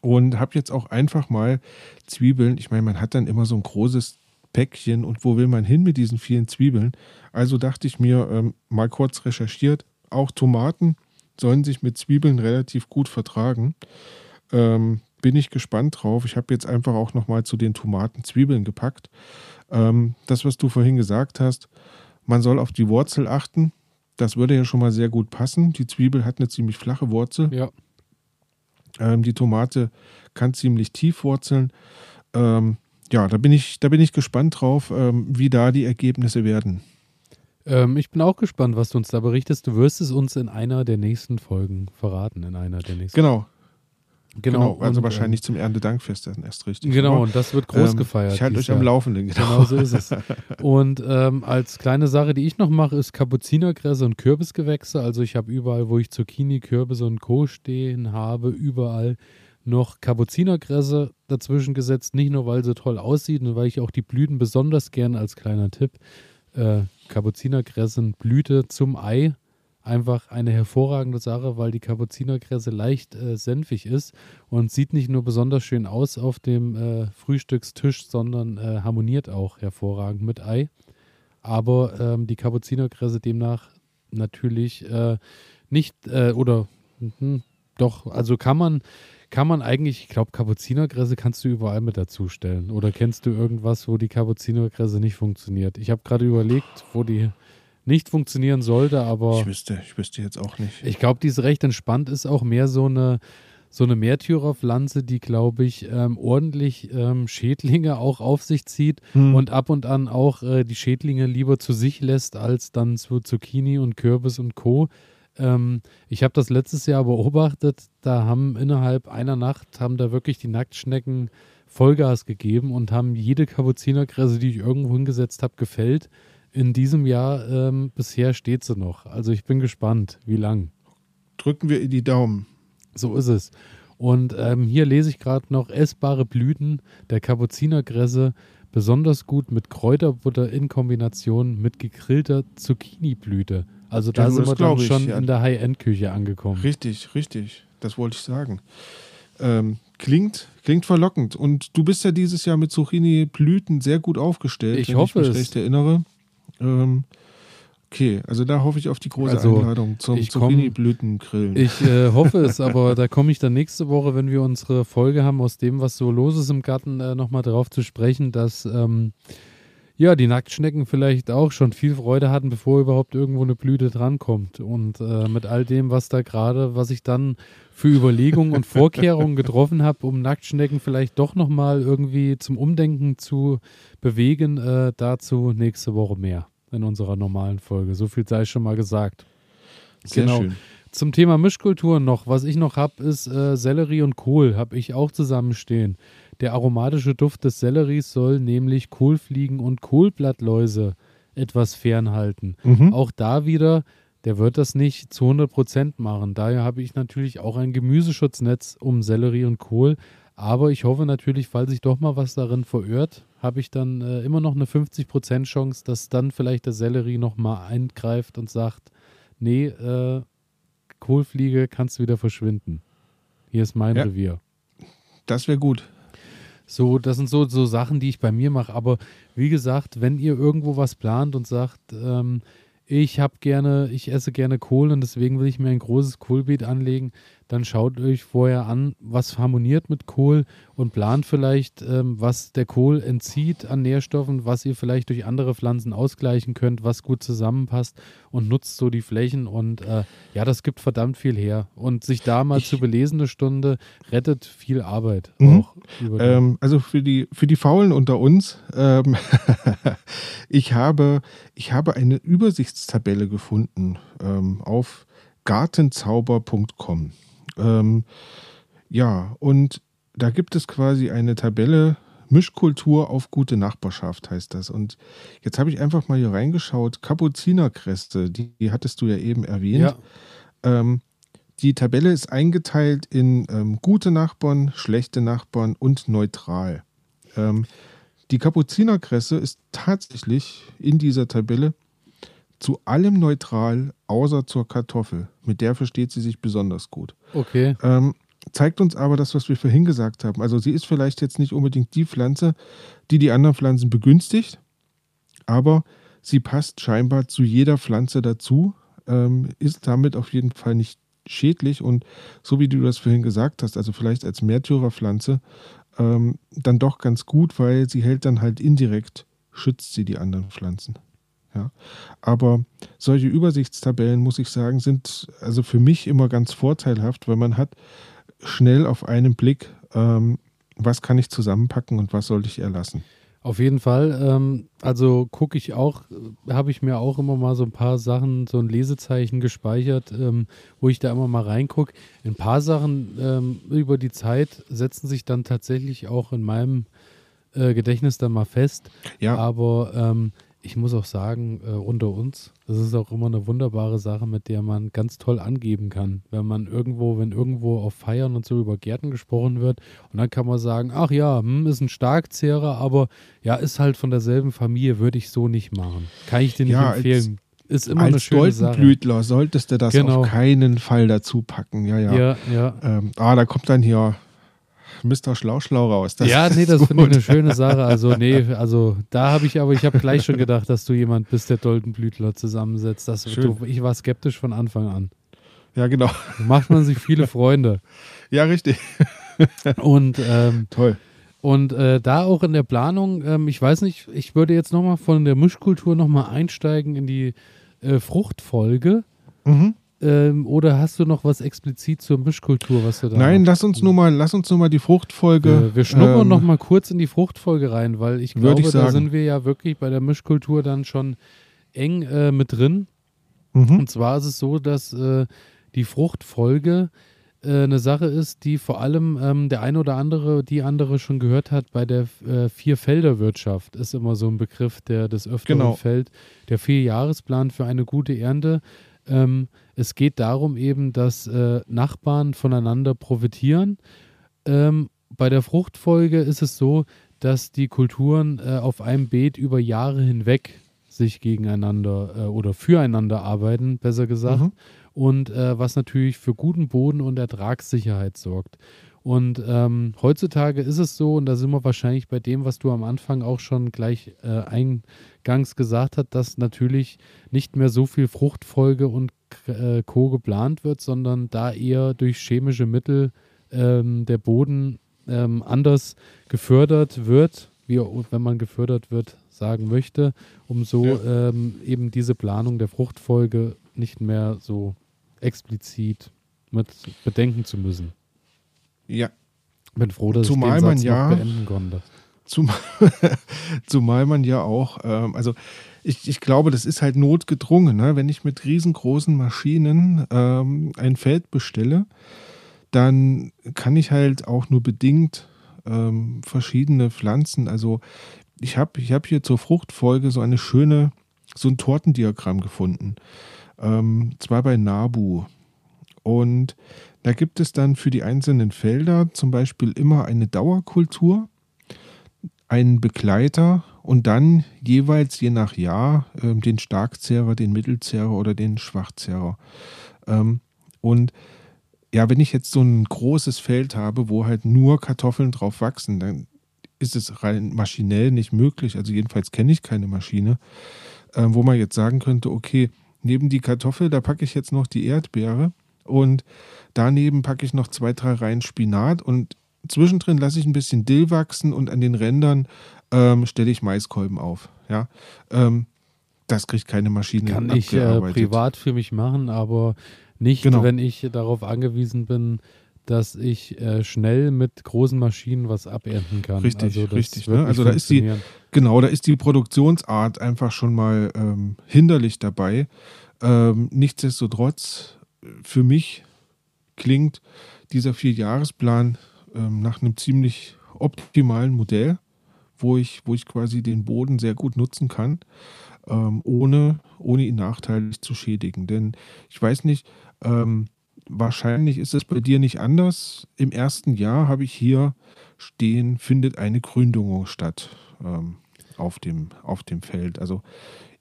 und habe jetzt auch einfach mal Zwiebeln, ich meine, man hat dann immer so ein großes Päckchen und wo will man hin mit diesen vielen Zwiebeln? Also dachte ich mir, ähm, mal kurz recherchiert, auch Tomaten sollen sich mit Zwiebeln relativ gut vertragen. Ähm, bin ich gespannt drauf. Ich habe jetzt einfach auch nochmal zu den Tomaten Zwiebeln gepackt. Ähm, das, was du vorhin gesagt hast, man soll auf die Wurzel achten. Das würde ja schon mal sehr gut passen. Die Zwiebel hat eine ziemlich flache Wurzel. Ja. Ähm, die Tomate kann ziemlich tief wurzeln. Ähm, ja, da bin ich, da bin ich gespannt drauf, ähm, wie da die Ergebnisse werden. Ähm, ich bin auch gespannt, was du uns da berichtest. Du wirst es uns in einer der nächsten Folgen verraten, in einer der nächsten. Genau, Genau, genau also und, wahrscheinlich ähm, zum Erntedankfest dann erst richtig. Genau, und das wird groß ähm, gefeiert. Ich halte euch am Laufenden, genau. Genau so ist es. Und ähm, als kleine Sache, die ich noch mache, ist Kapuzinergräser und Kürbisgewächse. Also ich habe überall, wo ich Zucchini, Kürbisse und Co. stehen habe, überall noch Kapuzinergräser dazwischen gesetzt. Nicht nur, weil sie toll aussieht und weil ich auch die Blüten besonders gern als kleiner Tipp. Äh, Kapuzinergräsen Blüte zum Ei einfach eine hervorragende Sache, weil die Kapuzinerkresse leicht äh, senfig ist und sieht nicht nur besonders schön aus auf dem äh, Frühstückstisch, sondern äh, harmoniert auch hervorragend mit Ei. Aber ähm, die Kapuzinerkresse demnach natürlich äh, nicht äh, oder mh, doch, also kann man kann man eigentlich, ich glaube, Kapuzinerkresse kannst du überall mit dazustellen. Oder kennst du irgendwas, wo die Kapuzinerkresse nicht funktioniert? Ich habe gerade überlegt, wo die nicht funktionieren sollte, aber. Ich wüsste, ich wüsste jetzt auch nicht. Ich glaube, die ist recht entspannt, ist auch mehr so eine, so eine Märtyrerpflanze, die, glaube ich, ähm, ordentlich ähm, Schädlinge auch auf sich zieht Hm. und ab und an auch äh, die Schädlinge lieber zu sich lässt, als dann zu Zucchini und Kürbis und Co. Ähm, ich habe das letztes Jahr beobachtet, da haben innerhalb einer Nacht, haben da wirklich die Nacktschnecken Vollgas gegeben und haben jede Kapuzinerkresse, die ich irgendwo hingesetzt habe, gefällt. In diesem Jahr ähm, bisher steht sie noch. Also ich bin gespannt, wie lang. Drücken wir in die Daumen. So ist es. Und ähm, hier lese ich gerade noch essbare Blüten der Kapuzinerkresse, besonders gut mit Kräuterbutter in Kombination mit gegrillter Zucchini-Blüte. Also da Ja, sind wir dann glaub ich, schon ja. in der High-End-Küche angekommen. Richtig, richtig. Das wollte ich sagen. Ähm, klingt, klingt verlockend. Und du bist ja dieses Jahr mit Zucchini-Blüten sehr gut aufgestellt, Ich wenn hoffe ich mich es. recht erinnere. Ähm, okay, also da hoffe ich auf die große Also, Einladung zum Zucchini-Blütengrillen. Ich äh, hoffe es, aber da komme ich dann nächste Woche, wenn wir unsere Folge haben, aus dem, was so los ist im Garten, äh, nochmal drauf zu sprechen, dass ähm, ja, die Nacktschnecken vielleicht auch schon viel Freude hatten, bevor überhaupt irgendwo eine Blüte drankommt. Und äh, mit all dem, was da gerade, was ich dann für Überlegungen und Vorkehrungen getroffen habe, um Nacktschnecken vielleicht doch nochmal irgendwie zum Umdenken zu bewegen, äh, dazu nächste Woche mehr in unserer normalen Folge. So viel sei schon mal gesagt. Sehr genau. schön. Zum Thema Mischkulturen noch, was ich noch habe, ist äh, Sellerie und Kohl, habe ich auch zusammenstehen. Der aromatische Duft des Selleries soll nämlich Kohlfliegen und Kohlblattläuse etwas fernhalten. Mhm. Auch da wieder, der wird das nicht zu 100 Prozent machen. Daher habe ich natürlich auch ein Gemüseschutznetz um Sellerie und Kohl. Aber ich hoffe natürlich, falls sich doch mal was darin verirrt, habe ich dann äh, immer noch eine 50 Prozent Chance, dass dann vielleicht der Sellerie nochmal eingreift und sagt, nee, äh, Kohlfliege kannst du wieder verschwinden. Hier ist mein Ja. Revier. Das wäre gut. So, das sind so, so Sachen, die ich bei mir mache. Aber wie gesagt, wenn ihr irgendwo was plant und sagt, ähm, ich habe gerne, ich esse gerne Kohl und deswegen will ich mir ein großes Kohlbeet anlegen, dann schaut euch vorher an, was harmoniert mit Kohl und plant vielleicht, ähm, was der Kohl entzieht an Nährstoffen, was ihr vielleicht durch andere Pflanzen ausgleichen könnt, was gut zusammenpasst und nutzt so die Flächen und äh, ja, das gibt verdammt viel her. Und sich da mal Ich- zu belesen eine Stunde rettet viel Arbeit Mhm. Ähm, also für die, für die Faulen unter uns, ähm, ich, habe, ich habe eine Übersichtstabelle gefunden ähm, auf gartenzauber.com. Ähm, ja, und da gibt es quasi eine Tabelle, Mischkultur auf gute Nachbarschaft heißt das. Und jetzt habe ich einfach mal hier reingeschaut, Kapuzinerkresse, die, die hattest du ja eben erwähnt. ja, Ähm, die Tabelle ist eingeteilt in ähm, gute Nachbarn, schlechte Nachbarn und neutral. Ähm, die Kapuzinerkresse ist tatsächlich in dieser Tabelle zu allem neutral, außer zur Kartoffel. Mit der versteht sie sich besonders gut. okay. Ähm, zeigt uns aber das, was wir vorhin gesagt haben. Also sie ist vielleicht jetzt nicht unbedingt die Pflanze, die die anderen Pflanzen begünstigt, aber sie passt scheinbar zu jeder Pflanze dazu, ähm, ist damit auf jeden Fall nicht schädlich und so wie du das vorhin gesagt hast, also vielleicht als Märtyrerpflanze, ähm, dann doch ganz gut, weil sie hält dann halt indirekt, schützt sie die anderen Pflanzen. Ja. Aber solche Übersichtstabellen, muss ich sagen, sind also für mich immer ganz vorteilhaft, weil man hat schnell auf einen Blick, ähm, was kann ich zusammenpacken und was sollte ich erlassen. Auf jeden Fall. Ähm, also gucke ich auch, habe ich mir auch immer mal so ein paar Sachen, so ein Lesezeichen gespeichert, ähm, wo ich da immer mal reingucke. Ein paar Sachen ähm, über die Zeit setzen sich dann tatsächlich auch in meinem äh, Gedächtnis dann mal fest. Ja, Aber ähm, ich muss auch sagen, äh, unter uns, das ist auch immer eine wunderbare Sache, mit der man ganz toll angeben kann. Wenn man irgendwo, wenn irgendwo auf Feiern und so über Gärten gesprochen wird, und dann kann man sagen, ach ja, hm, ist ein Starkzehrer, aber ja, ist halt von derselben Familie, würde ich so nicht machen. Kann ich dir nicht Ja, als- empfehlen. ist immer eine als schöne Sache. Stoltenblütler solltest du das Genau. auf keinen Fall dazu packen. Ja, ja. Ja, ja. Ähm, ah, da kommt dann hier Mr. Schlauschlau raus. Das ja, nee, das finde ich eine schöne Sache. Also, nee, also da habe ich aber, ich habe gleich schon gedacht, dass du jemand bist, der Doldenblütler zusammensetzt. Das, Schön. du, ich war skeptisch von Anfang an. Ja, genau. Da macht man sich viele Freunde. Ja, richtig. und ähm, Toll. und äh, da auch in der Planung, ähm, ich weiß nicht, ich würde jetzt nochmal von der Mischkultur nochmal einsteigen in die äh, Fruchtfolge. Mhm. Ähm, oder hast du noch was explizit zur Mischkultur, was du da Nein, lass uns nur mal, lass uns nur mal die Fruchtfolge. äh, wir schnuppern ähm, noch mal kurz in die Fruchtfolge rein, weil ich glaube, ich da sind wir ja wirklich bei der Mischkultur dann schon eng äh, mit drin. Mhm. Und zwar ist es so, dass äh, die Fruchtfolge äh, eine Sache ist, die vor allem ähm, der eine oder andere, die andere schon gehört hat, bei der äh, Vierfelderwirtschaft ist immer so ein Begriff, der des Öfteren Genau. fällt. Der Vierjahresplan für eine gute Ernte. Ähm, es geht darum eben, dass äh, Nachbarn voneinander profitieren. Ähm, bei der Fruchtfolge ist es so, dass die Kulturen äh, auf einem Beet über Jahre hinweg sich gegeneinander äh, oder füreinander arbeiten, besser gesagt. Mhm. Und äh, was natürlich für guten Boden und Ertragssicherheit sorgt. Und ähm, heutzutage ist es so, und da sind wir wahrscheinlich bei dem, was du am Anfang auch schon gleich äh, eingangs gesagt hast, dass natürlich nicht mehr so viel Fruchtfolge und äh, Co. geplant wird, sondern da eher durch chemische Mittel ähm, der Boden ähm, anders gefördert wird, wie wenn man gefördert wird, sagen möchte, um so Ja. ähm, eben diese Planung der Fruchtfolge nicht mehr so explizit mit bedenken zu müssen. Ja, Bin froh, dass Zumal ich den man Satz ja- noch beenden konnte. Zumal, zumal man ja auch, ähm, also ich, ich glaube, das ist halt notgedrungen. Ne? Wenn ich mit riesengroßen Maschinen ähm, ein Feld bestelle, dann kann ich halt auch nur bedingt ähm, verschiedene Pflanzen, also ich habe ich hab hier zur Fruchtfolge so eine schöne, so ein Tortendiagramm gefunden. Ähm, zwar bei Nabu. Und da gibt es dann für die einzelnen Felder zum Beispiel immer eine Dauerkultur, einen Begleiter und dann jeweils je nach Jahr ähm, den Starkzehrer, den Mittelzehrer oder den Schwachzehrer. Ähm, und ja, wenn ich jetzt so ein großes Feld habe, wo halt nur Kartoffeln drauf wachsen, dann ist es rein maschinell nicht möglich. Also jedenfalls kenne ich keine Maschine, äh, wo man jetzt sagen könnte, okay, neben die Kartoffel, da packe ich jetzt noch die Erdbeere und daneben packe ich noch zwei, drei Reihen Spinat und zwischendrin lasse ich ein bisschen Dill wachsen und an den Rändern ähm, stelle ich Maiskolben auf. Ja, ähm, das kriegt keine Maschine Kann ich äh, privat für mich machen, aber nicht, Genau. wenn ich darauf angewiesen bin, dass ich äh, schnell mit großen Maschinen was abernten kann. Richtig, also richtig, ne? Also da ist die-. Genau, da ist die Produktionsart einfach schon mal ähm, hinderlich dabei. Ähm, nichtsdestotrotz, für mich klingt dieser Vierjahresplan ähm, nach einem ziemlich optimalen Modell, wo ich, wo ich quasi den Boden sehr gut nutzen kann, ähm, ohne, ohne ihn nachteilig zu schädigen. Denn ich weiß nicht, ähm, wahrscheinlich ist es bei dir nicht anders. Im ersten Jahr habe ich hier stehen, findet eine Gründüngung statt ähm, auf, dem, auf dem Feld. Also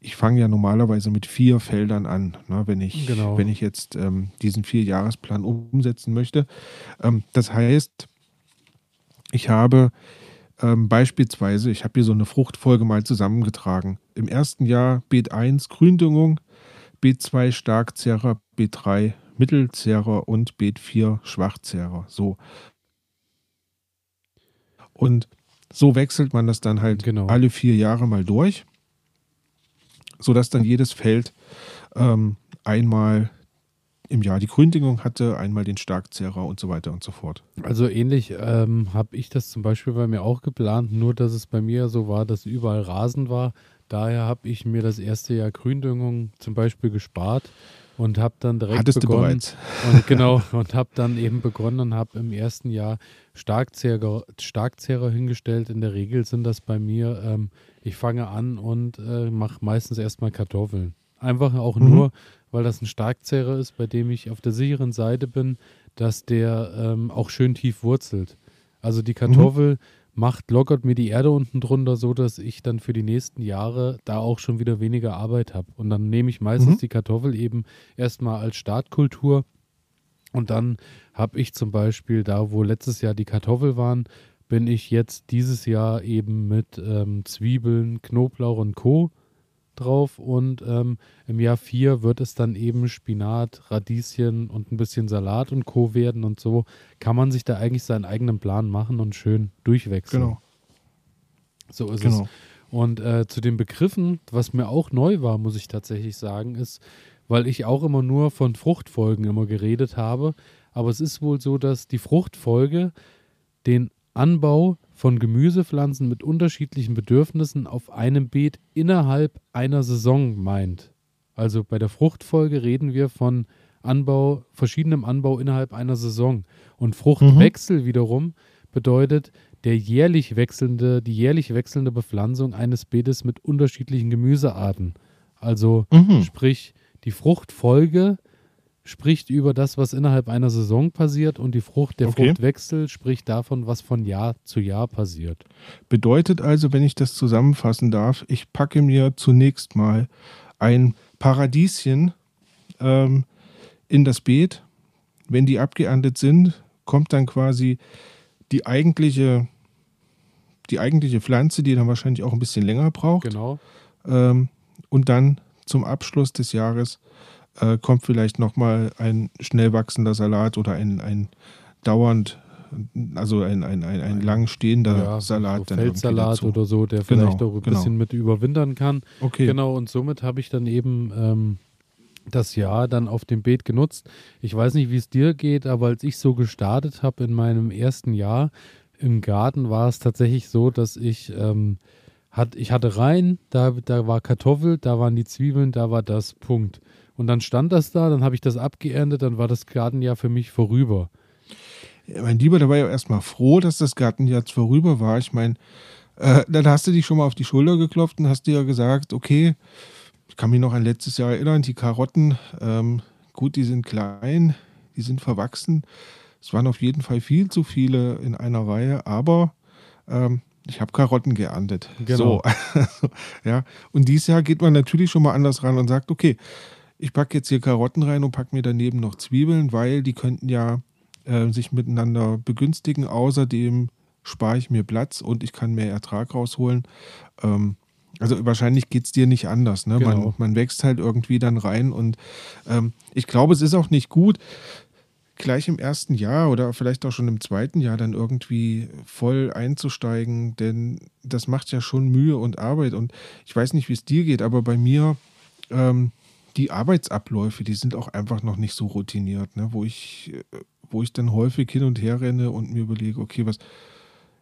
ich fange ja normalerweise mit vier Feldern an, ne, wenn, ich, Genau. wenn ich jetzt ähm, diesen Vierjahresplan umsetzen möchte. Ähm, das heißt, ich habe ähm, beispielsweise, ich habe hier so eine Fruchtfolge mal zusammengetragen. Im ersten Jahr Beet 1 Gründüngung, Beet 2 Starkzehrer, Beet 3 Mittelzehrer und Beet 4 Schwachzehrer. So. Und so wechselt man das dann halt Genau. alle vier Jahre mal durch, sodass dann jedes Feld ähm, einmal im Jahr die Gründüngung hatte, einmal den Starkzehrer und so weiter und so fort. Also ähnlich ähm, habe ich das zum Beispiel bei mir auch geplant, nur dass es bei mir so war, dass überall Rasen war. Daher habe ich mir das erste Jahr Gründüngung zum Beispiel gespart und habe dann direkt Hattest du begonnen. bereits. Und genau, und habe dann eben begonnen und habe im ersten Jahr Starkzehrer, Starkzehrer hingestellt. In der Regel sind das bei mir, ähm, ich fange an und äh, mache meistens erstmal Kartoffeln. Einfach auch Mhm. nur, weil das ein Starkzehrer ist, bei dem ich auf der sicheren Seite bin, dass der ähm, auch schön tief wurzelt. Also die Kartoffel macht, lockert mir die Erde unten drunter, so dass ich dann für die nächsten Jahre da auch schon wieder weniger Arbeit habe. Und dann nehme ich meistens Mhm. die Kartoffel eben erstmal als Startkultur. Und dann habe ich zum Beispiel da, wo letztes Jahr die Kartoffel waren, bin ich jetzt dieses Jahr eben mit ähm, Zwiebeln, Knoblauch und Co. drauf und ähm, im Jahr 4 wird es dann eben Spinat, Radieschen und ein bisschen Salat und Co. werden und so kann man sich da eigentlich seinen eigenen Plan machen und schön durchwechseln. Genau. So ist genau. es. Und äh, zu den Begriffen, was mir auch neu war, muss ich tatsächlich sagen, ist, weil ich auch immer nur von Fruchtfolgen immer geredet habe, aber es ist wohl so, dass die Fruchtfolge den Anbau von Gemüsepflanzen mit unterschiedlichen Bedürfnissen auf einem Beet innerhalb einer Saison meint. Also bei der Fruchtfolge reden wir von Anbau, verschiedenem Anbau innerhalb einer Saison. Und Fruchtwechsel mhm. wiederum bedeutet der jährlich wechselnde, die jährlich wechselnde Bepflanzung eines Beetes mit unterschiedlichen Gemüsearten. Also mhm. sprich, die Fruchtfolge spricht über das, was innerhalb einer Saison passiert und die Frucht, der okay. Fruchtwechsel spricht davon, was von Jahr zu Jahr passiert. Bedeutet also, wenn ich das zusammenfassen darf, ich packe mir zunächst mal ein Paradieschen ähm, in das Beet. Wenn die abgeerntet sind, kommt dann quasi die eigentliche, die eigentliche Pflanze, die dann wahrscheinlich auch ein bisschen länger braucht. Genau. Ähm, und dann zum Abschluss des Jahres äh, kommt vielleicht nochmal ein schnell wachsender Salat oder ein, ein dauernd, also ein, ein, ein, ein lang stehender ja, Salat. So Feldsalat oder so, der genau, vielleicht auch ein genau. bisschen mit überwintern kann. Okay. Genau, und somit habe ich dann eben ähm, das Jahr dann auf dem Beet genutzt. Ich weiß nicht, wie es dir geht, aber als ich so gestartet habe in meinem ersten Jahr im Garten, war es tatsächlich so, dass ich ähm, hat, ich hatte rein, da, da war Kartoffel, da waren die Zwiebeln, da war das Punkt. Und dann stand das da, dann habe ich das abgeerntet, dann war das Gartenjahr für mich vorüber. Ja, mein Lieber, da war ja erstmal froh, dass das Gartenjahr jetzt vorüber war. Ich meine, äh, dann hast du dich schon mal auf die Schulter geklopft und hast dir ja gesagt, okay, ich kann mich noch an letztes Jahr erinnern, die Karotten, ähm, gut, die sind klein, die sind verwachsen. Es waren auf jeden Fall viel zu viele in einer Reihe, aber ähm, ich habe Karotten geerntet. Genau. So. ja. Und dieses Jahr geht man natürlich schon mal anders ran und sagt, okay, ich packe jetzt hier Karotten rein und packe mir daneben noch Zwiebeln, weil die könnten ja äh, sich miteinander begünstigen. Außerdem spare ich mir Platz und ich kann mehr Ertrag rausholen. Ähm, also wahrscheinlich geht es dir nicht anders. Ne? Genau. Man, man, wächst halt irgendwie dann rein und ähm, ich glaube, es ist auch nicht gut, gleich im ersten Jahr oder vielleicht auch schon im zweiten Jahr dann irgendwie voll einzusteigen, denn das macht ja schon Mühe und Arbeit. Und ich weiß nicht, wie es dir geht, aber bei mir ähm, die Arbeitsabläufe, die sind auch einfach noch nicht so routiniert, ne? wo, ich, äh, wo ich dann häufig hin und her renne und mir überlege, okay, was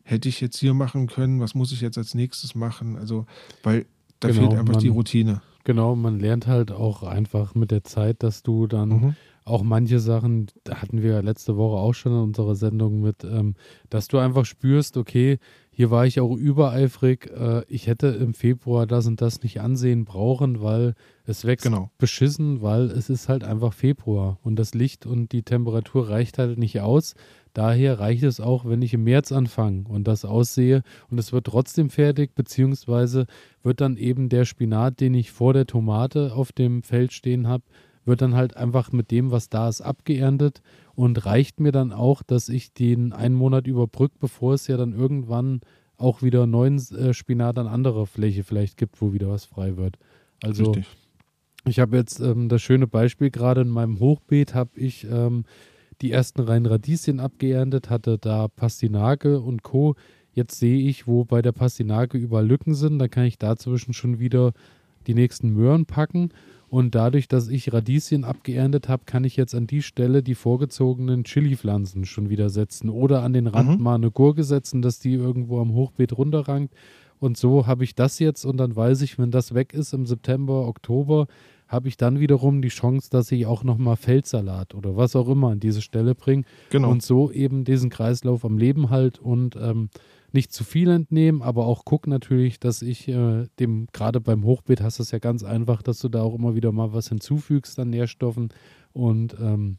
hätte ich jetzt hier machen können, was muss ich jetzt als nächstes machen? Also, weil da genau, fehlt einfach man, die Routine. Genau, man lernt halt auch einfach mit der Zeit, dass du dann mhm. auch manche Sachen, da hatten wir letzte Woche auch schon in unserer Sendung mit, ähm, dass du einfach spürst, okay, hier war ich auch übereifrig. Äh, ich hätte im Februar das und das nicht ansehen brauchen, weil es wächst genau. beschissen, weil es ist halt einfach Februar und das Licht und die Temperatur reicht halt nicht aus. Daher reicht es auch, wenn ich im März anfange und das aussehe und es wird trotzdem fertig, beziehungsweise wird dann eben der Spinat, den ich vor der Tomate auf dem Feld stehen habe, wird dann halt einfach mit dem, was da ist, abgeerntet und reicht mir dann auch, dass ich den einen Monat überbrücke, bevor es ja dann irgendwann auch wieder neuen äh, Spinat an anderer Fläche vielleicht gibt, wo wieder was frei wird. Also Richtig. ich habe jetzt ähm, das schöne Beispiel gerade in meinem Hochbeet habe ich ähm, die ersten reinen Radieschen abgeerntet, hatte da Pastinake und Co. Jetzt sehe ich, wo bei der Pastinake überall Lücken sind, da kann ich dazwischen schon wieder die nächsten Möhren packen und dadurch, dass ich Radieschen abgeerntet habe, kann ich jetzt an die Stelle die vorgezogenen Chili-Pflanzen schon wieder setzen oder an den Rand mhm. mal eine Gurke setzen, dass die irgendwo am Hochbeet runterrankt. Und so habe ich das jetzt und dann weiß ich, wenn das weg ist im September, Oktober, habe ich dann wiederum die Chance, dass ich auch nochmal Feldsalat oder was auch immer an diese Stelle bringe. Genau. Und so eben diesen Kreislauf am Leben halt und ähm, nicht zu viel entnehmen, aber auch guck natürlich, dass ich äh, dem, gerade beim Hochbeet hast du es ja ganz einfach, dass du da auch immer wieder mal was hinzufügst an Nährstoffen und ähm,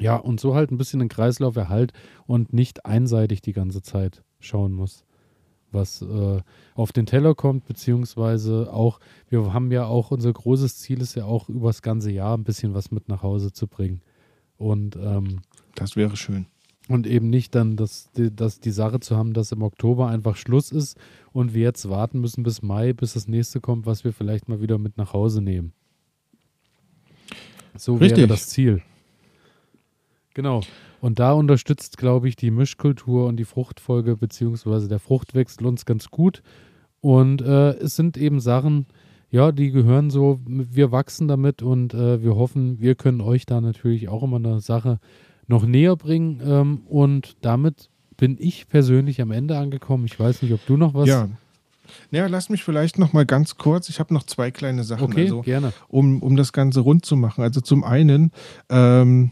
ja, und so halt ein bisschen den Kreislauf erhalt und nicht einseitig die ganze Zeit schauen muss, was äh, auf den Teller kommt, beziehungsweise auch, wir haben ja auch, unser großes Ziel ist ja auch übers ganze Jahr ein bisschen was mit nach Hause zu bringen. Und ähm, das wäre schön. Und eben nicht dann, dass die, dass die Sache zu haben, dass im Oktober einfach Schluss ist und wir jetzt warten müssen bis Mai, bis das nächste kommt, was wir vielleicht mal wieder mit nach Hause nehmen. So Richtig. wäre das Ziel. Genau. Und da unterstützt, glaube ich, die Mischkultur und die Fruchtfolge beziehungsweise der Fruchtwechsel uns ganz gut. Und äh, es sind eben Sachen, ja, die gehören so, wir wachsen damit und äh, wir hoffen, wir können euch da natürlich auch immer eine Sache noch näher bringen. Ähm, und damit bin ich persönlich am Ende angekommen. Ich weiß nicht, ob du noch was. Ja. Ja, lass mich vielleicht noch mal ganz kurz. Ich habe noch zwei kleine Sachen, okay, also, gerne. Um, um das Ganze rund zu machen. Also zum einen ähm,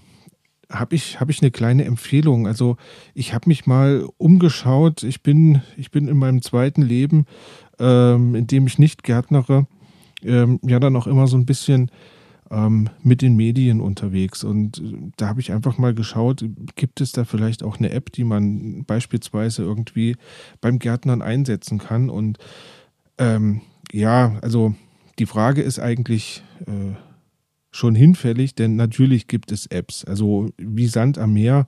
habe ich, hab ich eine kleine Empfehlung. Also ich habe mich mal umgeschaut. Ich bin, ich bin in meinem zweiten Leben, ähm, in dem ich nicht gärtnere, ähm, ja dann auch immer so ein bisschen ähm, mit den Medien unterwegs. Und äh, da habe ich einfach mal geschaut, gibt es da vielleicht auch eine App, die man beispielsweise irgendwie beim Gärtnern einsetzen kann. Und ähm, ja, also die Frage ist eigentlich äh, schon hinfällig, denn natürlich gibt es Apps. Also wie Sand am Meer.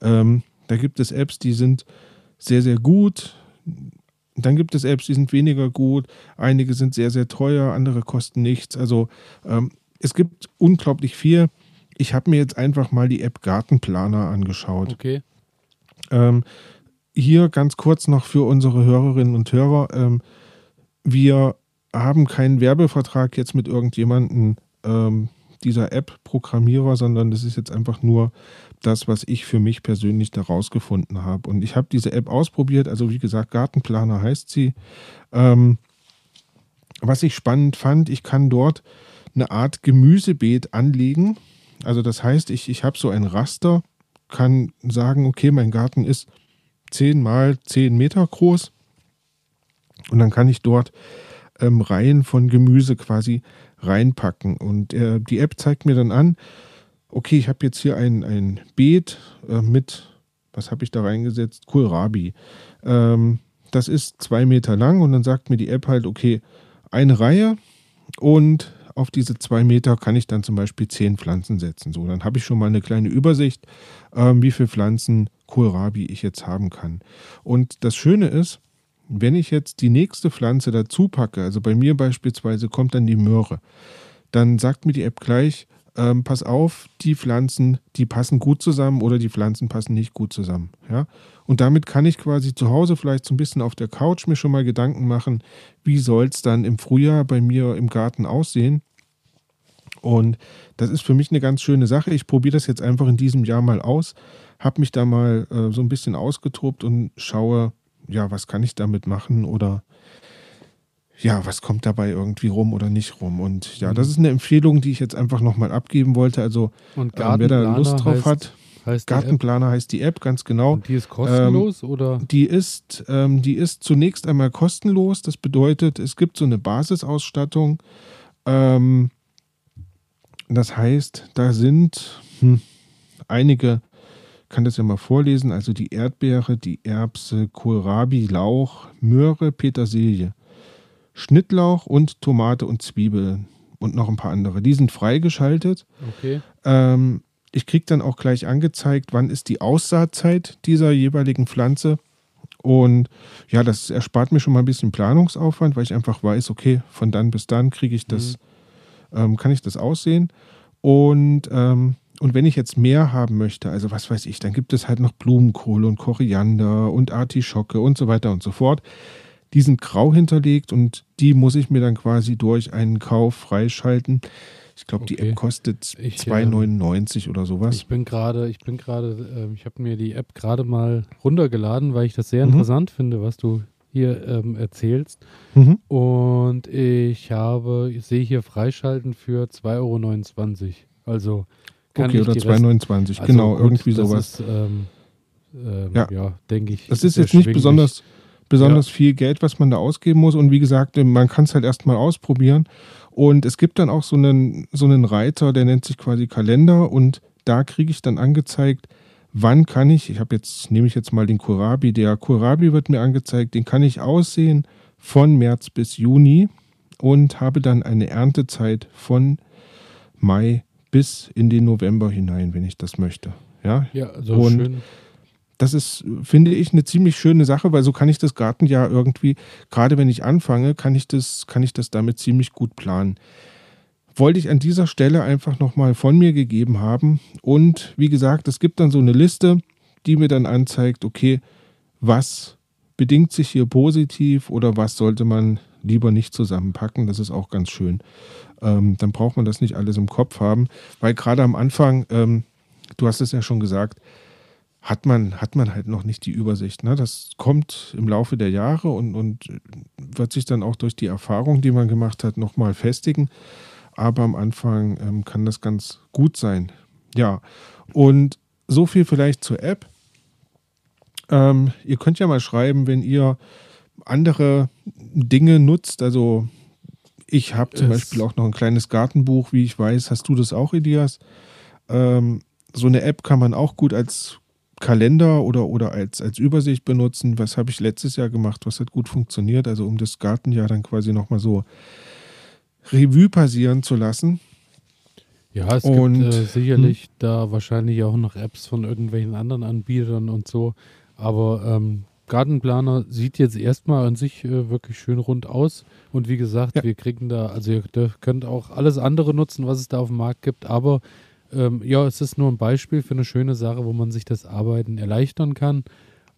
Ähm, da gibt es Apps, die sind sehr, sehr gut. Dann gibt es Apps, die sind weniger gut. Einige sind sehr, sehr teuer, andere kosten nichts. Also ähm, es gibt unglaublich viel. Ich habe mir jetzt einfach mal die App Gartenplaner angeschaut. Okay. Ähm, hier ganz kurz noch für unsere Hörerinnen und Hörer. Ähm, wir haben keinen Werbevertrag jetzt mit irgendjemandem ähm, dieser App-Programmierer, sondern das ist jetzt einfach nur das, was ich für mich persönlich da rausgefunden habe. Und ich habe diese App ausprobiert, also wie gesagt, Gartenplaner heißt sie. Ähm, was ich spannend fand, ich kann dort eine Art Gemüsebeet anlegen. Also das heißt, ich, ich habe so ein Raster, kann sagen, okay, mein Garten ist 10 mal 10 Meter groß. Und dann kann ich dort ähm, Reihen von Gemüse quasi reinpacken. Und äh, die App zeigt mir dann an, okay, ich habe jetzt hier ein, ein Beet äh, mit, was habe ich da reingesetzt? Kohlrabi. Ähm, das ist zwei Meter lang und dann sagt mir die App halt, okay, eine Reihe und auf diese zwei Meter kann ich dann zum Beispiel zehn Pflanzen setzen. So, dann habe ich schon mal eine kleine Übersicht, ähm, wie viele Pflanzen Kohlrabi ich jetzt haben kann. Und das Schöne ist, wenn ich jetzt die nächste Pflanze dazu packe, also bei mir beispielsweise kommt dann die Möhre, dann sagt mir die App gleich, ähm, pass auf, die Pflanzen, die passen gut zusammen oder die Pflanzen passen nicht gut zusammen. Ja? Und damit kann ich quasi zu Hause vielleicht so ein bisschen auf der Couch mir schon mal Gedanken machen, wie soll es dann im Frühjahr bei mir im Garten aussehen. Und das ist für mich eine ganz schöne Sache. Ich probiere das jetzt einfach in diesem Jahr mal aus, habe mich da mal äh, so ein bisschen ausgetobt und schaue, ja, was kann ich damit machen oder ja, was kommt dabei irgendwie rum oder nicht rum. Und ja, das mhm. ist eine Empfehlung, die ich jetzt einfach nochmal abgeben wollte. Also äh, wer da Lust drauf heißt, hat, heißt Gartenplaner heißt die App, ganz genau. Und die ist kostenlos ähm, oder? Die ist, ähm, die ist zunächst einmal kostenlos. Das bedeutet, es gibt so eine Basisausstattung. Ähm, das heißt, da sind hm, einige, kann das ja mal vorlesen, also die Erdbeere, die Erbse, Kohlrabi, Lauch, Möhre, Petersilie, Schnittlauch und Tomate und Zwiebeln und noch ein paar andere. Die sind freigeschaltet. Okay. Ähm, ich kriege dann auch gleich angezeigt, wann ist die Aussaatzeit dieser jeweiligen Pflanze. Und ja, das erspart mir schon mal ein bisschen Planungsaufwand, weil ich einfach weiß, okay, von dann bis dann kriege ich das, mhm. ähm, kann ich das aussehen. Und, ähm, und wenn ich jetzt mehr haben möchte, also was weiß ich, dann gibt es halt noch Blumenkohl und Koriander und Artischocke und so weiter und so fort. Die sind grau hinterlegt und die muss ich mir dann quasi durch einen Kauf freischalten. Ich glaube, okay. die App kostet 2,99 äh, oder sowas. Ich bin gerade, ich bin gerade, äh, ich habe mir die App gerade mal runtergeladen, weil ich das sehr mhm. interessant finde, was du hier ähm, erzählst. Mhm. Und ich habe, ich sehe hier Freischalten für 2,29 Euro. Also kann okay, oder 2,29, also genau, gut, irgendwie sowas. Ist, ähm, ähm, ja, ja denke ich. Das ist jetzt nicht besonders, besonders ja. viel Geld, was man da ausgeben muss. Und wie gesagt, man kann es halt erstmal ausprobieren. Und es gibt dann auch so einen, so einen Reiter, der nennt sich quasi Kalender. Und da kriege ich dann angezeigt, wann kann ich, ich habe jetzt, nehme ich jetzt mal den Kohlrabi, der Kohlrabi wird mir angezeigt, den kann ich aussehen von März bis Juni und habe dann eine Erntezeit von Mai bis in den November hinein, wenn ich das möchte. Ja, ja so und, schön. Das ist, finde ich, eine ziemlich schöne Sache, weil so kann ich das Gartenjahr irgendwie, gerade wenn ich anfange, kann ich das, kann ich das damit ziemlich gut planen. Wollte ich an dieser Stelle einfach nochmal von mir gegeben haben. Und wie gesagt, es gibt dann so eine Liste, die mir dann anzeigt, okay, was bedingt sich hier positiv oder was sollte man lieber nicht zusammenpacken. Das ist auch ganz schön. Ähm, dann braucht man das nicht alles im Kopf haben, weil gerade am Anfang, ähm, du hast es ja schon gesagt, hat man, hat man halt noch nicht die Übersicht. Ne? Das kommt im Laufe der Jahre und, und wird sich dann auch durch die Erfahrung, die man gemacht hat, nochmal festigen. Aber am Anfang ähm, kann das ganz gut sein. Ja, und so viel vielleicht zur App. Ähm, ihr könnt ja mal schreiben, wenn ihr andere Dinge nutzt. Also ich habe zum Beispiel auch noch ein kleines Gartenbuch, wie ich weiß. Hast du das auch, Elias? Ähm, so eine App kann man auch gut als Kalender oder, oder als, als Übersicht benutzen. Was habe ich letztes Jahr gemacht? Was hat gut funktioniert? Also um das Gartenjahr dann quasi nochmal so Revue passieren zu lassen. Ja, es und, gibt äh, sicherlich hm. da wahrscheinlich auch noch Apps von irgendwelchen anderen Anbietern und so. Aber ähm, Gartenplaner sieht jetzt erstmal an sich äh, wirklich schön rund aus. Und wie gesagt, ja. wir kriegen da, also ihr könnt auch alles andere nutzen, was es da auf dem Markt gibt. Aber ähm, ja, es ist nur ein Beispiel für eine schöne Sache, wo man sich das Arbeiten erleichtern kann.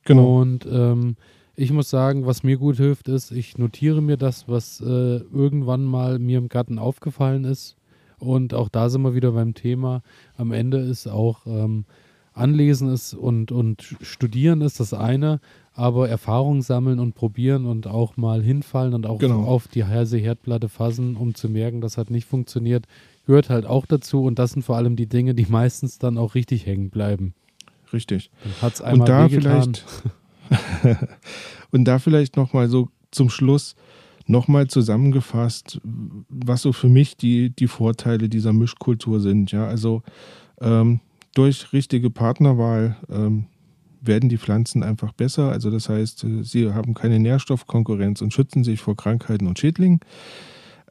Genau. Und ähm, ich muss sagen, was mir gut hilft, ist, ich notiere mir das, was äh, irgendwann mal mir im Garten aufgefallen ist. Und auch da sind wir wieder beim Thema. Am Ende ist auch ähm, Anlesen ist und, und Studieren ist das eine, aber Erfahrung sammeln und probieren und auch mal hinfallen und auch genau. auf die heiße Herdplatte fassen, um zu merken, das hat nicht funktioniert, gehört halt auch dazu und das sind vor allem die Dinge, die meistens dann auch richtig hängen bleiben. Richtig. Hat's einmal und da wehgetan. vielleicht und da vielleicht noch mal so zum Schluss nochmal zusammengefasst, was so für mich die, die Vorteile dieser Mischkultur sind. Ja, also ähm, durch richtige Partnerwahl ähm, werden die Pflanzen einfach besser. Also das heißt, sie haben keine Nährstoffkonkurrenz und schützen sich vor Krankheiten und Schädlingen.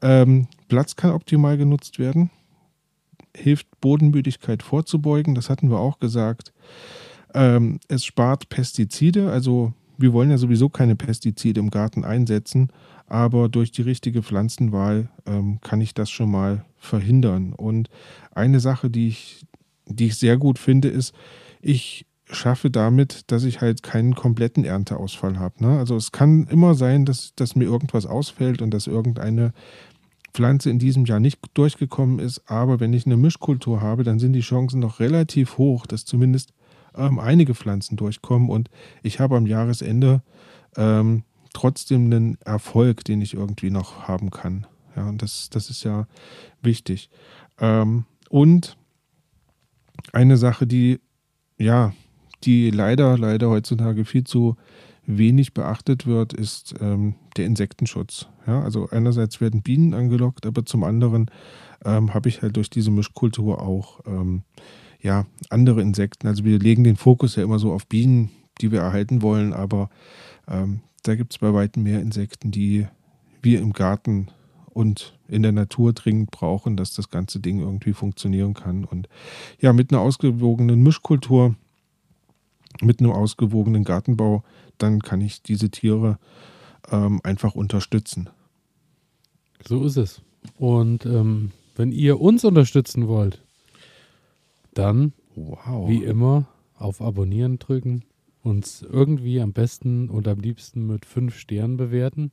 Ähm, Platz kann optimal genutzt werden, hilft Bodenmüdigkeit vorzubeugen, das hatten wir auch gesagt. Ähm, es spart Pestizide, also wir wollen ja sowieso keine Pestizide im Garten einsetzen, aber durch die richtige Pflanzenwahl ähm, kann ich das schon mal verhindern. Und eine Sache, die ich, die ich sehr gut finde, ist, ich schaffe damit, dass ich halt keinen kompletten Ernteausfall habe. Ne? Also es kann immer sein, dass, dass mir irgendwas ausfällt und dass irgendeine Pflanze in diesem Jahr nicht durchgekommen ist. Aber wenn ich eine Mischkultur habe, dann sind die Chancen noch relativ hoch, dass zumindest ähm, einige Pflanzen durchkommen. Und ich habe am Jahresende ähm, trotzdem einen Erfolg, den ich irgendwie noch haben kann. Ja, und das, das ist ja wichtig. Ähm, und eine Sache, die, ja, die leider, leider heutzutage viel zu wenig beachtet wird, ist ähm, der Insektenschutz. Ja, also einerseits werden Bienen angelockt, aber zum anderen ähm, habe ich halt durch diese Mischkultur auch ähm, ja, andere Insekten. Also wir legen den Fokus ja immer so auf Bienen, die wir erhalten wollen, aber ähm, da gibt es bei weitem mehr Insekten, die wir im Garten und in der Natur dringend brauchen, dass das ganze Ding irgendwie funktionieren kann. Und ja, mit einer ausgewogenen Mischkultur, mit einem ausgewogenen Gartenbau, dann kann ich diese Tiere ähm, einfach unterstützen. So ist es. Und ähm, wenn ihr uns unterstützen wollt, dann wow. wie immer auf Abonnieren drücken, uns irgendwie am besten und am liebsten mit fünf Sternen bewerten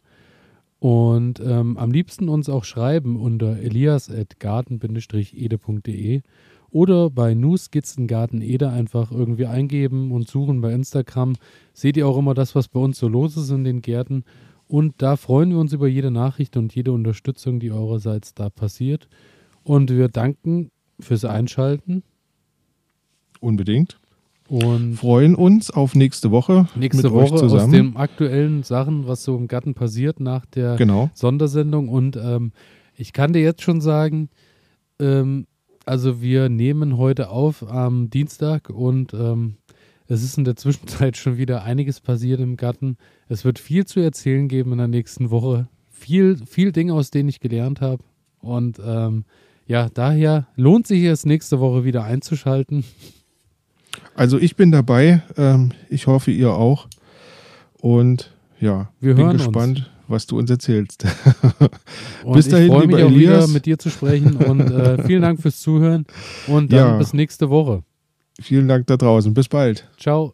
und ähm, am liebsten uns auch schreiben unter elias.garten-ede.de oder bei Nu Skizzengarten Ede einfach irgendwie eingeben und suchen bei Instagram. Seht ihr auch immer das, was bei uns so los ist in den Gärten. Und da freuen wir uns über jede Nachricht und jede Unterstützung, die eurerseits da passiert. Und wir danken fürs Einschalten. Unbedingt. Und freuen uns auf nächste Woche. Nächste Woche aus den aktuellen Sachen, was so im Garten passiert nach der genau. Sondersendung. Und ähm, ich kann dir jetzt schon sagen, ähm, also wir nehmen heute auf am Dienstag und ähm, es ist in der Zwischenzeit schon wieder einiges passiert im Garten. Es wird viel zu erzählen geben in der nächsten Woche. Viel, viel Dinge, aus denen ich gelernt habe. Und ähm, ja, daher lohnt sich es nächste Woche wieder einzuschalten. Also ich bin dabei. Ähm, ich hoffe, ihr auch. Und ja, Wir bin hören gespannt, uns. Was du uns erzählst. Bis dahin, ich freue mich lieber auch wieder Elias. mit dir zu sprechen und äh, vielen Dank fürs Zuhören und dann Ja. bis nächste Woche. Vielen Dank da draußen. Bis bald. Ciao.